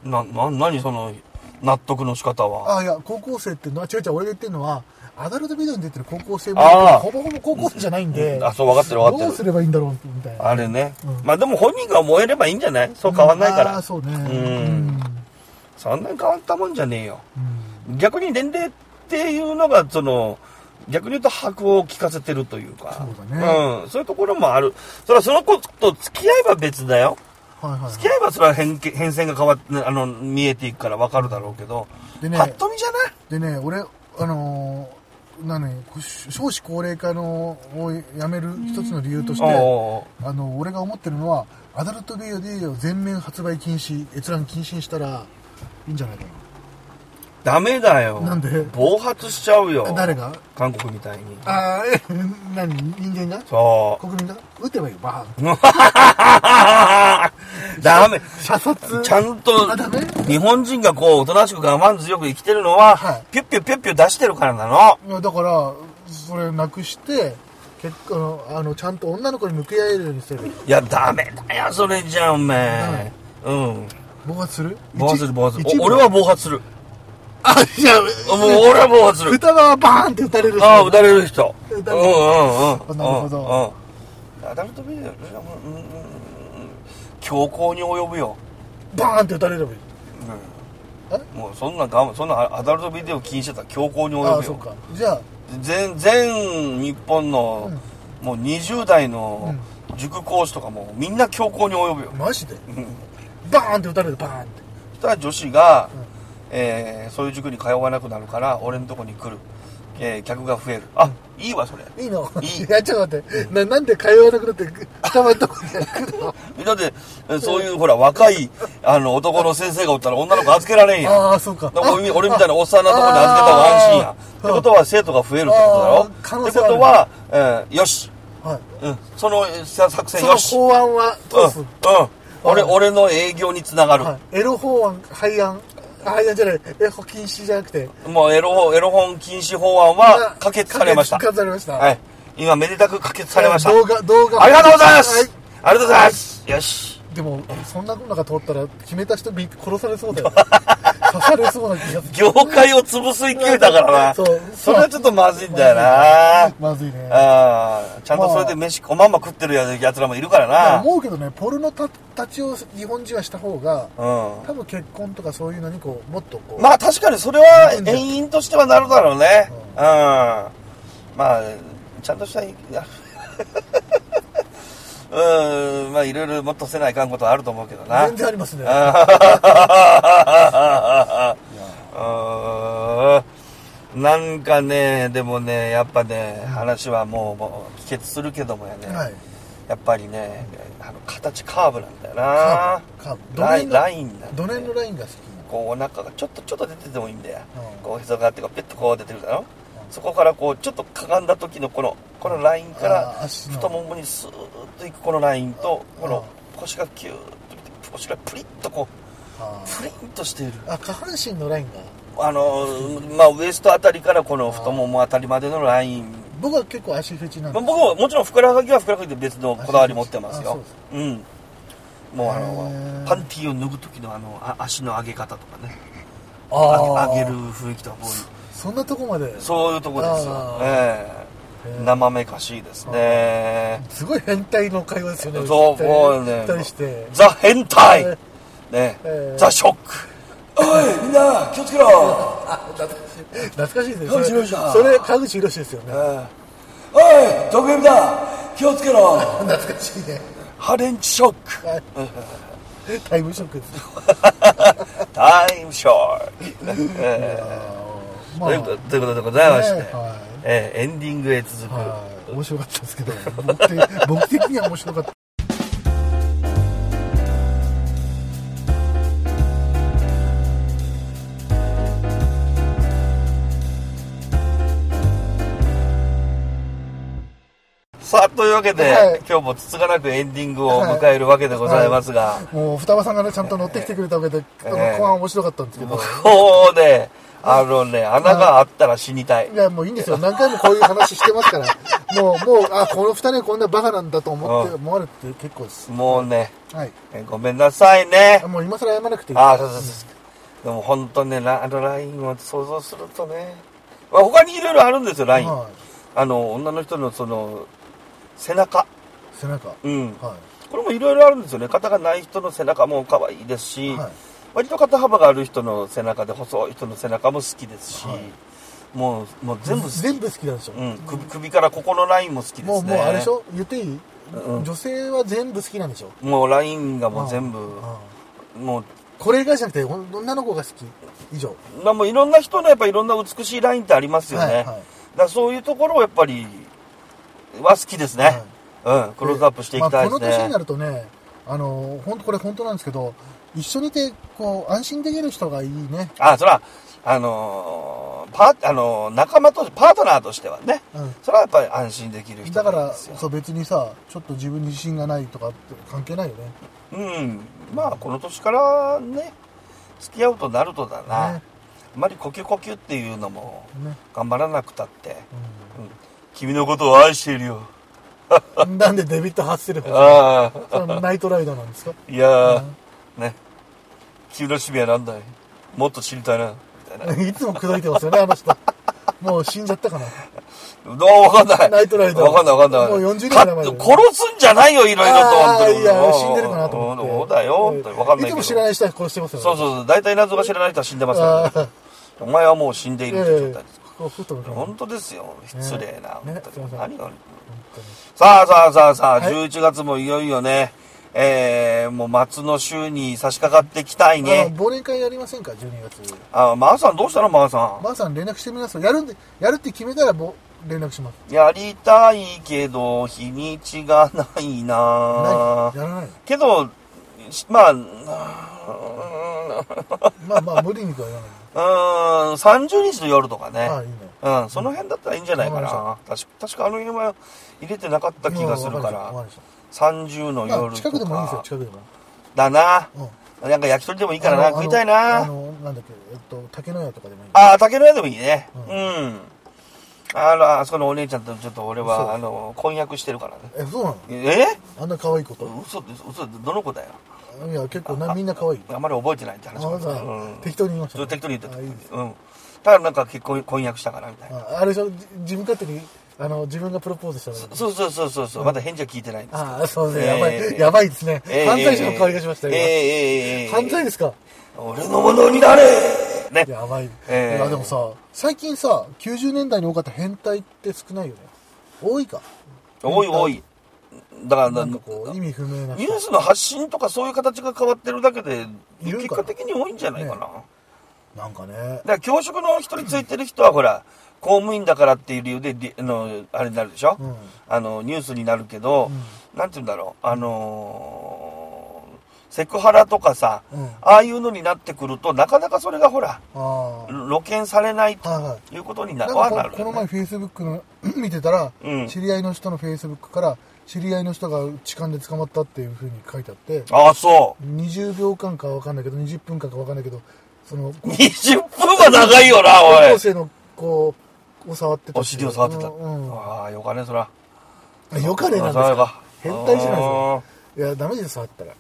[SPEAKER 1] ん。な、な、何その、納得の仕方は？
[SPEAKER 2] あ、いや、高校生ってのは、違う違う、俺が言ってるのは、アダルトビデオに出てる高校生も、ほぼほぼ高校生じゃないんで、
[SPEAKER 1] あ、そう、分かってる分かってる。
[SPEAKER 2] どうすればいいんだろう、みたいな。
[SPEAKER 1] あれね、
[SPEAKER 2] うん
[SPEAKER 1] まあでも本人が燃えればいいんじゃない？そう変わんないから。
[SPEAKER 2] あーそうね。
[SPEAKER 1] ん
[SPEAKER 2] うん
[SPEAKER 1] そんなに変わったもんじゃねえよ。
[SPEAKER 2] うん
[SPEAKER 1] 逆に年齢っていうのが、その、逆に言うと白を聞かせてるというか。
[SPEAKER 2] そうだね
[SPEAKER 1] うん。そういうところもある。それはその子と付き合えば別だよ。
[SPEAKER 2] はいはいはい。
[SPEAKER 1] 付き合えばそれは変変遷が変わって、あの、見えていくから分かるだろうけど、
[SPEAKER 2] でね
[SPEAKER 1] パッと見じゃない？
[SPEAKER 2] でね、俺、あのー、なに、少子高齢化のをやめる一つの理由として、
[SPEAKER 1] お
[SPEAKER 2] あの、俺が思ってるのは、アダルトビデオ全面発売禁止、閲覧禁止にしたらいいんじゃないか
[SPEAKER 1] ダメだよ。
[SPEAKER 2] なんで？
[SPEAKER 1] 暴発しちゃうよ
[SPEAKER 2] な。。誰が？
[SPEAKER 1] 韓国みたいに。
[SPEAKER 2] ああ、え、何？人間が？
[SPEAKER 1] そう。
[SPEAKER 2] 国民が？撃てばいいよ、バーン。
[SPEAKER 1] ダメ。
[SPEAKER 2] 射殺？
[SPEAKER 1] ちゃんと
[SPEAKER 2] あダメ、
[SPEAKER 1] 日本人がこう、おとなしく我慢強く生きてるのは、
[SPEAKER 2] はい
[SPEAKER 1] ピュッピュッピュッピュ出してるからなの。
[SPEAKER 2] いや、だから、それなくして、結構、あの、ちゃんと女の子に向き合えるようにすればい
[SPEAKER 1] や、ダメだよ、それじゃあ、お前。うん。
[SPEAKER 2] 暴発する？
[SPEAKER 1] 暴発する、暴発する。俺は暴発する。
[SPEAKER 2] あ、じゃあ、
[SPEAKER 1] もう俺は暴発する。
[SPEAKER 2] 歌川バーンって撃たれる人
[SPEAKER 1] ああ、撃たれる人。うん
[SPEAKER 2] 撃たれる
[SPEAKER 1] うんうん。うん
[SPEAKER 2] なるほど。
[SPEAKER 1] うん。アダルトビデオ、うんうん強行に及ぶよ。
[SPEAKER 2] バーンって撃たれればいい。
[SPEAKER 1] もうそんな我慢、そんなアダルトビデオ禁止だったら強行に及ぶよ。
[SPEAKER 2] ああ、そうか。じゃあ、
[SPEAKER 1] 全全日本の、もう20代の塾講師とかもみんな強行に及ぶよ、
[SPEAKER 2] マジで？
[SPEAKER 1] うん
[SPEAKER 2] バーンって撃たれる、バーンって。
[SPEAKER 1] そしたら女子が、えーそういう塾に通わなくなるから俺のとこに来る、えー客が増える。あいいわそれ。
[SPEAKER 2] いいの？
[SPEAKER 1] いい。
[SPEAKER 2] いや、ちょっと待って。な、なんで通わなくなって、二番とこに来るの？
[SPEAKER 1] だってえーそういうほら若いあの男の先生がおったら女の子預けられんやん。
[SPEAKER 2] ああ、そうか。
[SPEAKER 1] だから俺俺みたいなおっさんなとこに預けた方が安心や。ってことは生徒が増えるってことだろ？
[SPEAKER 2] 可能
[SPEAKER 1] って
[SPEAKER 2] 性ある。
[SPEAKER 1] ことは、えーよし、
[SPEAKER 2] はい。
[SPEAKER 1] うん、そのさ作戦
[SPEAKER 2] その
[SPEAKER 1] よし
[SPEAKER 2] 法案は通す。
[SPEAKER 1] うん、うん。俺、俺の営業につながる。
[SPEAKER 2] はい。エロ法案、廃案、廃案じゃない、エロ禁止じゃなくて、
[SPEAKER 1] もうエロ本、エロ本禁止法案は可決されました。
[SPEAKER 2] 可決されました。
[SPEAKER 1] はい。今、めでたく可決されました。
[SPEAKER 2] 動画、動画。
[SPEAKER 1] ありがとうございます、
[SPEAKER 2] はい
[SPEAKER 1] ありがとうございますよし。
[SPEAKER 2] でも、そんなのが通ったら、決めた人び殺されそうだよ。刺されそうな気がする。
[SPEAKER 1] 業界を潰す勢いだからな。
[SPEAKER 2] そう
[SPEAKER 1] それはちょっとまずいんだよな。
[SPEAKER 2] まずいね。
[SPEAKER 1] ああ、ちゃんとそれで飯、おまんま食ってるややつらもいるからな。
[SPEAKER 2] 思うけどね、ポルノたたちを日本人はした方が、
[SPEAKER 1] うん。
[SPEAKER 2] 多分結婚とかそういうのにこう、もっとこう、
[SPEAKER 1] まあ確かにそれは遠因としてはなるだろうね。うん。まあ、ちゃんとした、うん、まあいろいろもっとせないかんことはあると思うけどな。
[SPEAKER 2] 全然ありますね。
[SPEAKER 1] うんなんかね、でもね、やっぱね、話はもうもう帰結するけどもやね、
[SPEAKER 2] はい。
[SPEAKER 1] やっぱりね、あの形カーブなんだよな。
[SPEAKER 2] カーブ。カーブ。
[SPEAKER 1] ライン、
[SPEAKER 2] の
[SPEAKER 1] ラインなんだよ
[SPEAKER 2] どの辺のラインが好き
[SPEAKER 1] こうお腹がちょっとちょっと出ててもいいんだよ、
[SPEAKER 2] うん
[SPEAKER 1] こうへそがあってこうペッとこう出てるだろ、そこからこうちょっとかがんだ時のこのこのラインから太ももにスーッといくこのラインとこの腰がキューッと腰がプリッとこ
[SPEAKER 2] あ
[SPEAKER 1] うプリンとしている。
[SPEAKER 2] あ、下半身のラインが。
[SPEAKER 1] あのーまあウエストあたりからこの太ももあたりまでのライン。
[SPEAKER 2] 僕は結構足フェチなんで
[SPEAKER 1] 僕ももちろんふくらはぎはふくらはぎで別のこだわり持ってますよ。
[SPEAKER 2] うです。
[SPEAKER 1] う。ん。もうあ
[SPEAKER 2] へ
[SPEAKER 1] の
[SPEAKER 2] ー、
[SPEAKER 1] パンティーを脱ぐ時のあの、あ足の上げ方とかね。
[SPEAKER 2] あ
[SPEAKER 1] 上げる雰囲気とかこうい。う
[SPEAKER 2] そんなとこまで？
[SPEAKER 1] そういうとこですよ。ええ。生めかしいですね。
[SPEAKER 2] すごい変態の会話ですよね。
[SPEAKER 1] そう、もうね。ザ変態。
[SPEAKER 2] え
[SPEAKER 1] ね。
[SPEAKER 2] え。ー
[SPEAKER 1] ザショック。おい、みんな、気をつけろ。
[SPEAKER 2] 懐かしい。ですね。それ川口博ですよね。
[SPEAKER 1] えーおい、ドクエビだ。気をつけろ。
[SPEAKER 2] 懐かしいね。
[SPEAKER 1] ハレンチショック。
[SPEAKER 2] はい。タイムショックです。
[SPEAKER 1] タイムショック。えー
[SPEAKER 2] ま
[SPEAKER 1] ということということでございまして、
[SPEAKER 2] ねはい。
[SPEAKER 1] えーエンディングへ続く、
[SPEAKER 2] はい。面白かったですけど僕的には面白かった
[SPEAKER 1] さあ、というわけで、
[SPEAKER 2] はい。
[SPEAKER 1] 今日もつつがなくエンディングを迎えるわけでございますが、
[SPEAKER 2] もう双葉さんがねちゃんと乗ってきてくれたわけで、
[SPEAKER 1] ええ
[SPEAKER 2] 後半面白かったんですけど、
[SPEAKER 1] もうね、あのね、穴があったら死にたい。
[SPEAKER 2] い。やもういいんですよ。何回もこういう話してますから。もうもうあこの二人はこんなバカなんだと思って
[SPEAKER 1] うん。
[SPEAKER 2] 思われて結構です。
[SPEAKER 1] もうね、
[SPEAKER 2] はい。
[SPEAKER 1] えごめんなさいね。
[SPEAKER 2] もう今更謝らなくていい。
[SPEAKER 1] あ、そうそうそう。でも本当ね、ラあのラインを想像するとね、まあ、他にいろいろあるんですよ、ライン。
[SPEAKER 2] はい。
[SPEAKER 1] あの、女の人のその、背中。
[SPEAKER 2] 背中。
[SPEAKER 1] うん。
[SPEAKER 2] は
[SPEAKER 1] これもいろいろあるんですよね。肩がない人の背中も可愛いですし、
[SPEAKER 2] いはい。
[SPEAKER 1] 割と肩幅がある人の背中で細い人の背中も好きですし、
[SPEAKER 2] はい。
[SPEAKER 1] もう、もう全部好き。
[SPEAKER 2] 全部好きなんでしょ、
[SPEAKER 1] うん、首首からここのラインも好きですね。
[SPEAKER 2] もうもうあれでしょ？言っていい、
[SPEAKER 1] うん
[SPEAKER 2] 女性は全部好きなんでしょ？
[SPEAKER 1] もうラインがもう全部、
[SPEAKER 2] うん
[SPEAKER 1] もう、
[SPEAKER 2] これがじゃなくて女の子が好き。以上。
[SPEAKER 1] まあもういろんな人のやっぱいろんな美しいラインってありますよね。
[SPEAKER 2] はいはい。
[SPEAKER 1] だそういうところをやっぱり、は好きですね。うん、クローズアップしていきたいです
[SPEAKER 2] まあ、この年に
[SPEAKER 1] ね
[SPEAKER 2] な。るとねあの本当これ本当なんですけど一緒にいてこう安心できる人がいいね
[SPEAKER 1] あ、そら、あのーパあのー仲間として、パートナーとしてはね、
[SPEAKER 2] うん
[SPEAKER 1] それはやっぱり安心できる人
[SPEAKER 2] だから。そう別にさちょっと自分に自信がないとかって関係ないよね
[SPEAKER 1] うん。まあ、この年からね、付き合うとなるとだな。
[SPEAKER 2] ね
[SPEAKER 1] あまり呼吸呼吸っていうのも
[SPEAKER 2] ね、
[SPEAKER 1] 頑張らなくたって、うん君のことを愛しているよ。
[SPEAKER 2] うん、なんでデビッド・ハッセルフ
[SPEAKER 1] ああ。
[SPEAKER 2] ナイトライダーなんですか？
[SPEAKER 1] いやー、ね。君の趣味は何だい？もっと知りたいな。みたいな。
[SPEAKER 2] いつも口説いてますよねあの人もう死んじゃったかな
[SPEAKER 1] どうわかんない。
[SPEAKER 2] ナイトライダー
[SPEAKER 1] わかんないわかんない。
[SPEAKER 2] もう40年
[SPEAKER 1] か
[SPEAKER 2] 前だよ
[SPEAKER 1] 殺すんじゃないよ、いろいろと。
[SPEAKER 2] あ
[SPEAKER 1] 本当に
[SPEAKER 2] ーいや死んでるかなと思って
[SPEAKER 1] そうだよ、本当にわかんない。
[SPEAKER 2] いつも知らない人は殺してますよね
[SPEAKER 1] そうそうそう。大体謎が知らない人は死んでますから、
[SPEAKER 2] あ
[SPEAKER 1] ね。お前はもう死んでいるって状態です。
[SPEAKER 2] あふっと
[SPEAKER 1] 本当ですよ。失礼な。
[SPEAKER 2] ね。
[SPEAKER 1] 本当何が。さあさあさあさあ、
[SPEAKER 2] はい。
[SPEAKER 1] 11月もいよいよね、えー、もう末の週に差し掛かってきたいね。
[SPEAKER 2] 忘年会やりませんか？12月。
[SPEAKER 1] あ、まー、さんどうしたの？まー、さん。
[SPEAKER 2] まーさん連絡してみますやるんでやるって決めたらもう連絡します。
[SPEAKER 1] やりたいけど、日にちがないな。
[SPEAKER 2] ない？やらない？
[SPEAKER 1] けど、しまあ、
[SPEAKER 2] まあまあ無理にとは言わないう
[SPEAKER 1] ーん、30日の夜とかね。
[SPEAKER 2] ああいいね
[SPEAKER 1] うん、その辺だったらいいんじゃないか
[SPEAKER 2] わ
[SPEAKER 1] な。
[SPEAKER 2] か
[SPEAKER 1] 確か確かあの辺は入れてなかった気がするから、
[SPEAKER 2] りましたわか
[SPEAKER 1] 30の夜と
[SPEAKER 2] あ近くでもいいですよ
[SPEAKER 1] か。
[SPEAKER 2] 近くでも
[SPEAKER 1] だな。
[SPEAKER 2] うん
[SPEAKER 1] なんか焼き鳥でもいいからな、食いたい
[SPEAKER 2] あ
[SPEAKER 1] な。
[SPEAKER 2] のなんだっけえっと竹の屋とかでもいい
[SPEAKER 1] ああ、竹の屋でもいいね。
[SPEAKER 2] う
[SPEAKER 1] うん。あら、あそこのお姉ちゃんとちょっと俺は、あの、婚約してるからね。
[SPEAKER 2] えそうなの？
[SPEAKER 1] え？
[SPEAKER 2] あんな可愛い子と
[SPEAKER 1] 嘘嘘でどの子だよ？
[SPEAKER 2] いや結構なみんな可愛い。
[SPEAKER 1] あんまり覚えてないって話
[SPEAKER 2] あさ
[SPEAKER 1] うん。
[SPEAKER 2] 適当に言いました
[SPEAKER 1] っと適当に言ってた。
[SPEAKER 2] あいいです。
[SPEAKER 1] うん。ただなんか結婚、婚約したからみたいな。
[SPEAKER 2] ああれでしょ？じ自分勝手にあの自分がプロポーズした
[SPEAKER 1] そうそうそうそう。そう、まだ返事は聞いてないんです。
[SPEAKER 2] ああそうです。ね
[SPEAKER 1] え
[SPEAKER 2] やばい。
[SPEAKER 1] え
[SPEAKER 2] やばいですね。
[SPEAKER 1] ええ
[SPEAKER 2] 犯罪者の香りがしましたよ
[SPEAKER 1] ええええええ
[SPEAKER 2] 今犯罪ですか？
[SPEAKER 1] 俺のものになれ！ね。
[SPEAKER 2] やばい、
[SPEAKER 1] ええ
[SPEAKER 2] いやでもさ最近さ90年代に多かった変態って少ないよね。多いか。
[SPEAKER 1] 多い多い。だから
[SPEAKER 2] なんかこう意味不明な
[SPEAKER 1] ニュースの発信とかそういう形が変わってるだけで、結果的に多いんじゃないかな。
[SPEAKER 2] ね。なんかね。
[SPEAKER 1] だから教職の人についてる人はほら、公務員だからっていう理由でり、あの、あれになるでしょ、
[SPEAKER 2] うん。
[SPEAKER 1] あの、ニュースになるけど、なんて言うんだろう、あのーセクハラとかさ、
[SPEAKER 2] うん。
[SPEAKER 1] ああいうのになってくると、なかなかそれがほら、露見されないと
[SPEAKER 2] はい
[SPEAKER 1] うことになる
[SPEAKER 2] かここの前。フェイスブックの見てたら、
[SPEAKER 1] うん。
[SPEAKER 2] 知り合いの人のフェイスブックから知り合いの人が痴漢で捕まったっていうふうに書いてあって
[SPEAKER 1] ああ、そ
[SPEAKER 2] 20秒間かわかんないけど20分間かわかんないけどその
[SPEAKER 1] う。20分は長いよな、
[SPEAKER 2] 高
[SPEAKER 1] おい。
[SPEAKER 2] 校生のこうを触ってた
[SPEAKER 1] お尻を触ってた。
[SPEAKER 2] うん
[SPEAKER 1] ああ、よかね、そら。
[SPEAKER 2] うん、よかねなんですか変態じゃないですかいやダメですよ触ったらい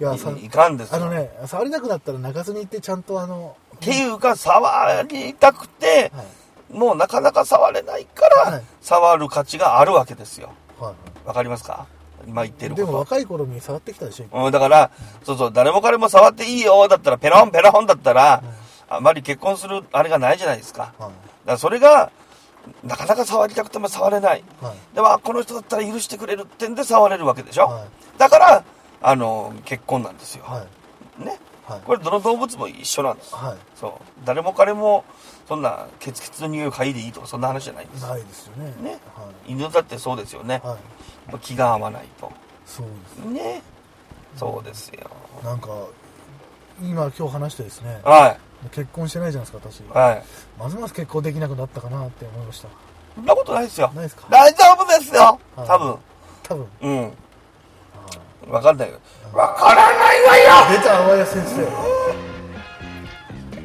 [SPEAKER 2] やさ
[SPEAKER 1] いいかんですよ
[SPEAKER 2] あのね触りたくなったら泣かずに行ってちゃんとあの
[SPEAKER 1] っていうか、触りたくて、
[SPEAKER 2] はい
[SPEAKER 1] もうなかなか触れないから、
[SPEAKER 2] はい
[SPEAKER 1] 触る価値があるわけですよ。
[SPEAKER 2] はい
[SPEAKER 1] わかりますか？今言ってる。
[SPEAKER 2] でも若い頃に触ってきたでしょ
[SPEAKER 1] うん、だから、そうそう、誰も彼も触っていいよ、だったら、ペロンペロンだったら、あまり結婚するあれがないじゃないですか。だか
[SPEAKER 2] はい
[SPEAKER 1] らそれが、なかなか触りたくても触れない。
[SPEAKER 2] はい
[SPEAKER 1] でも、あこの人だったら許してくれるってんで触れるわけでしょ？
[SPEAKER 2] はい
[SPEAKER 1] だから、あの、結婚なんですよ。
[SPEAKER 2] はい
[SPEAKER 1] ね？
[SPEAKER 2] はい
[SPEAKER 1] これ、どの動物も一緒なんです。
[SPEAKER 2] はい
[SPEAKER 1] そう。誰も彼も、そんな、ケツケツの匂いを嗅いでいいとか、そんな話じゃないんです。
[SPEAKER 2] ないですよね
[SPEAKER 1] ね
[SPEAKER 2] は
[SPEAKER 1] 犬だってそうですよね
[SPEAKER 2] い、。はい、
[SPEAKER 1] 気が合わないと。
[SPEAKER 2] そうです
[SPEAKER 1] ね。そうですよ。
[SPEAKER 2] なんか今今日話してですね
[SPEAKER 1] は
[SPEAKER 2] 結婚してないじゃないですか私
[SPEAKER 1] い。はい。
[SPEAKER 2] ますます結婚できなくなったかなって思いました
[SPEAKER 1] そんなことないですよ。
[SPEAKER 2] ないですか？
[SPEAKER 1] 大丈夫ですよ。
[SPEAKER 2] はい
[SPEAKER 1] 多分。
[SPEAKER 2] 多分
[SPEAKER 1] うん。わかんないよ。わからないわよ
[SPEAKER 2] 出た淡谷先生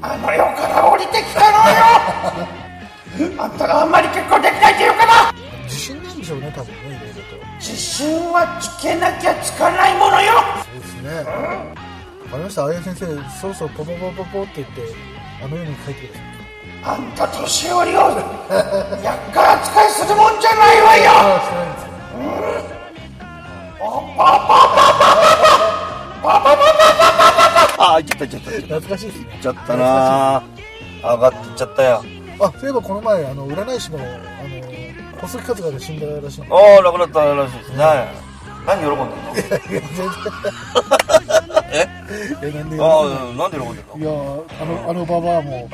[SPEAKER 1] あの世から降りてきたのよ。あんたがあんまり結婚できないって言うから
[SPEAKER 2] 自信なんでしょうね多分ねいろいろと。
[SPEAKER 1] 自信はつけなきゃつかないものよ。
[SPEAKER 2] そうですね。わかりました。淡谷先生そろそろポポポポポって言ってあの世に帰ってください
[SPEAKER 1] あんた年寄りを厄介扱いするもんじゃないわよ
[SPEAKER 2] ああしてないんですね
[SPEAKER 1] あっちゃったいっちゃった
[SPEAKER 2] 懐かしいですね。
[SPEAKER 1] っちゃったな。上がっていっちゃったよ。
[SPEAKER 2] あそういえばこの前あの占い師のあの細木数がで死んだらしい
[SPEAKER 1] ああ、亡くなったらしいです。ね。何喜んでんの？え
[SPEAKER 2] えなんで
[SPEAKER 1] ああ、なんで喜んでんの？
[SPEAKER 2] いやあのあのババアも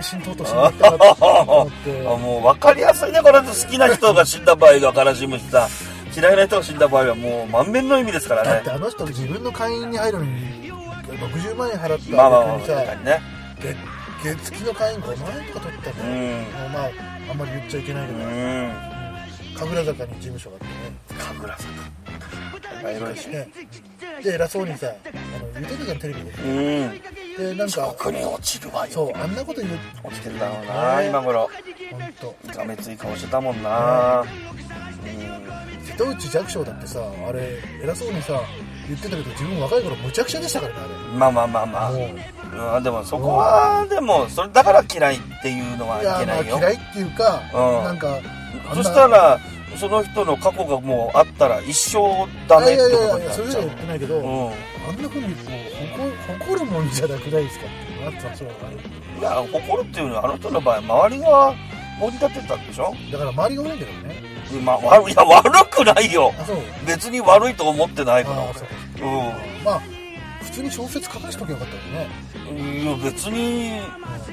[SPEAKER 2] 死んとうと死んだったなと思って
[SPEAKER 1] あもう分かりやすいね、これ。好きな人が死んだ場合が悲しむしさ、嫌いな人が死んだ場合はもう満面の意味ですからね。
[SPEAKER 2] だって。あの人自分の会員に入るのに60万円払った
[SPEAKER 1] まあまあまあ、
[SPEAKER 2] 逆に
[SPEAKER 1] ね。
[SPEAKER 2] 月月金の会員5万円とか取った
[SPEAKER 1] う
[SPEAKER 2] ね、
[SPEAKER 1] ん。
[SPEAKER 2] もうまああんまり言っちゃいけないけ
[SPEAKER 1] う
[SPEAKER 2] ど、
[SPEAKER 1] ん。
[SPEAKER 2] 神楽坂に事務所があってね
[SPEAKER 1] 神楽坂。エロいし。
[SPEAKER 2] ねで偉そうにさあの言ってたじゃんテレビで
[SPEAKER 1] うん。
[SPEAKER 2] でなんか
[SPEAKER 1] 奥に落ちるわよ。
[SPEAKER 2] そうあんなこと言う
[SPEAKER 1] 落ちてるだろうな、
[SPEAKER 2] ね
[SPEAKER 1] 今頃。
[SPEAKER 2] 本当
[SPEAKER 1] がめつい顔してたもんな。
[SPEAKER 2] 瀬戸内寂聴だってさあれ偉そうにさ言ってたけど自分若い頃むちゃくちゃでしたからね
[SPEAKER 1] うん。まあまあまあまあ。
[SPEAKER 2] う。
[SPEAKER 1] うん、でもそこは、でも、それだから嫌いっていうのはい
[SPEAKER 2] や
[SPEAKER 1] けないよ。
[SPEAKER 2] まあ嫌いっていうか、
[SPEAKER 1] うん。
[SPEAKER 2] なんか
[SPEAKER 1] そ
[SPEAKER 2] な。
[SPEAKER 1] したら、その人の過去がもうあったら一生ダメって
[SPEAKER 2] いやい
[SPEAKER 1] ことに
[SPEAKER 2] やいやそういうの
[SPEAKER 1] なっちゃう
[SPEAKER 2] は言ってないけど、
[SPEAKER 1] うん。
[SPEAKER 2] あんなふうにこう誇誇るもんじゃなくないですかってなってたんですよ。
[SPEAKER 1] いや、誇るっていうのは、あの人の場合、周りが盛り立てたんでしょ？
[SPEAKER 2] だから周りが悪いんだけどね。
[SPEAKER 1] まあ、悪いや、悪くないよ。別に悪いと思ってないか。ら、
[SPEAKER 2] う
[SPEAKER 1] 俺。
[SPEAKER 2] まあ普通に小説書かしとけばよかったよね、
[SPEAKER 1] うん。いや、別に、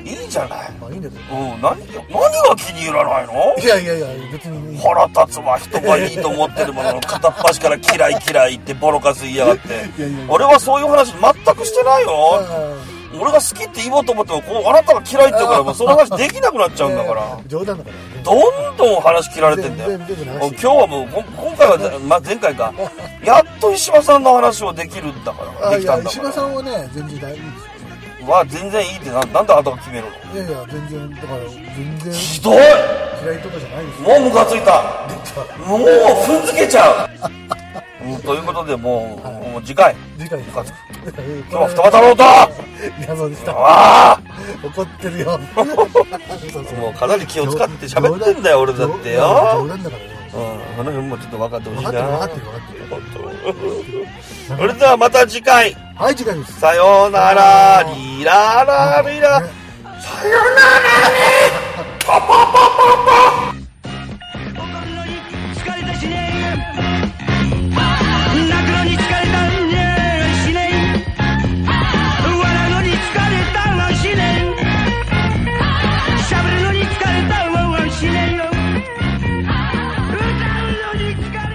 [SPEAKER 1] いいじゃない。
[SPEAKER 2] まあいいんだけど
[SPEAKER 1] うん、何が、何が気に入らないの？
[SPEAKER 2] いやいやいや別に
[SPEAKER 1] 腹立つわ、人がいいと思ってるものの 片っ端から嫌い嫌いってボロカス言いやがって。
[SPEAKER 2] いやいやいや
[SPEAKER 1] 俺はそういう話全くしてないよ。
[SPEAKER 2] あ
[SPEAKER 1] 俺が好きって言おうと思っても、こう、あなたが嫌いって言うから、もうその話できなくなっちゃうんだから。
[SPEAKER 2] 冗談だからね
[SPEAKER 1] どんどん話切られてんだよ。今日はもう、こ今回は、まあ、前回か。やっと石破さんの話をできるんだから。できたんだ
[SPEAKER 2] 石破さ
[SPEAKER 1] ら。
[SPEAKER 2] んはね全然大丈夫ですよ
[SPEAKER 1] は全然いいってな、なんであなたが決めるの？
[SPEAKER 2] いやいや全然だから全然
[SPEAKER 1] ひどい
[SPEAKER 2] 嫌いとかじゃないですよ
[SPEAKER 1] もうムカついた もう踏んづけちゃう、うん、ということでもう、もう次回。
[SPEAKER 2] 次回です。
[SPEAKER 1] ムカつく
[SPEAKER 2] 今
[SPEAKER 1] 今日は二股ろうと
[SPEAKER 2] 皆さんでした。
[SPEAKER 1] ああ
[SPEAKER 2] 怒ってるよ。そうそう
[SPEAKER 1] もうかなり気を使って喋ってんだよ、俺だってよ。
[SPEAKER 2] 冗談だから。よ
[SPEAKER 1] うん、この辺もちょっと分かってほしいな。
[SPEAKER 2] 分かってる分かって
[SPEAKER 1] それではまた次回。
[SPEAKER 2] はい次回です。
[SPEAKER 1] さようなら、リララリラ。
[SPEAKER 2] ね。
[SPEAKER 1] さようならね。パパパパパ。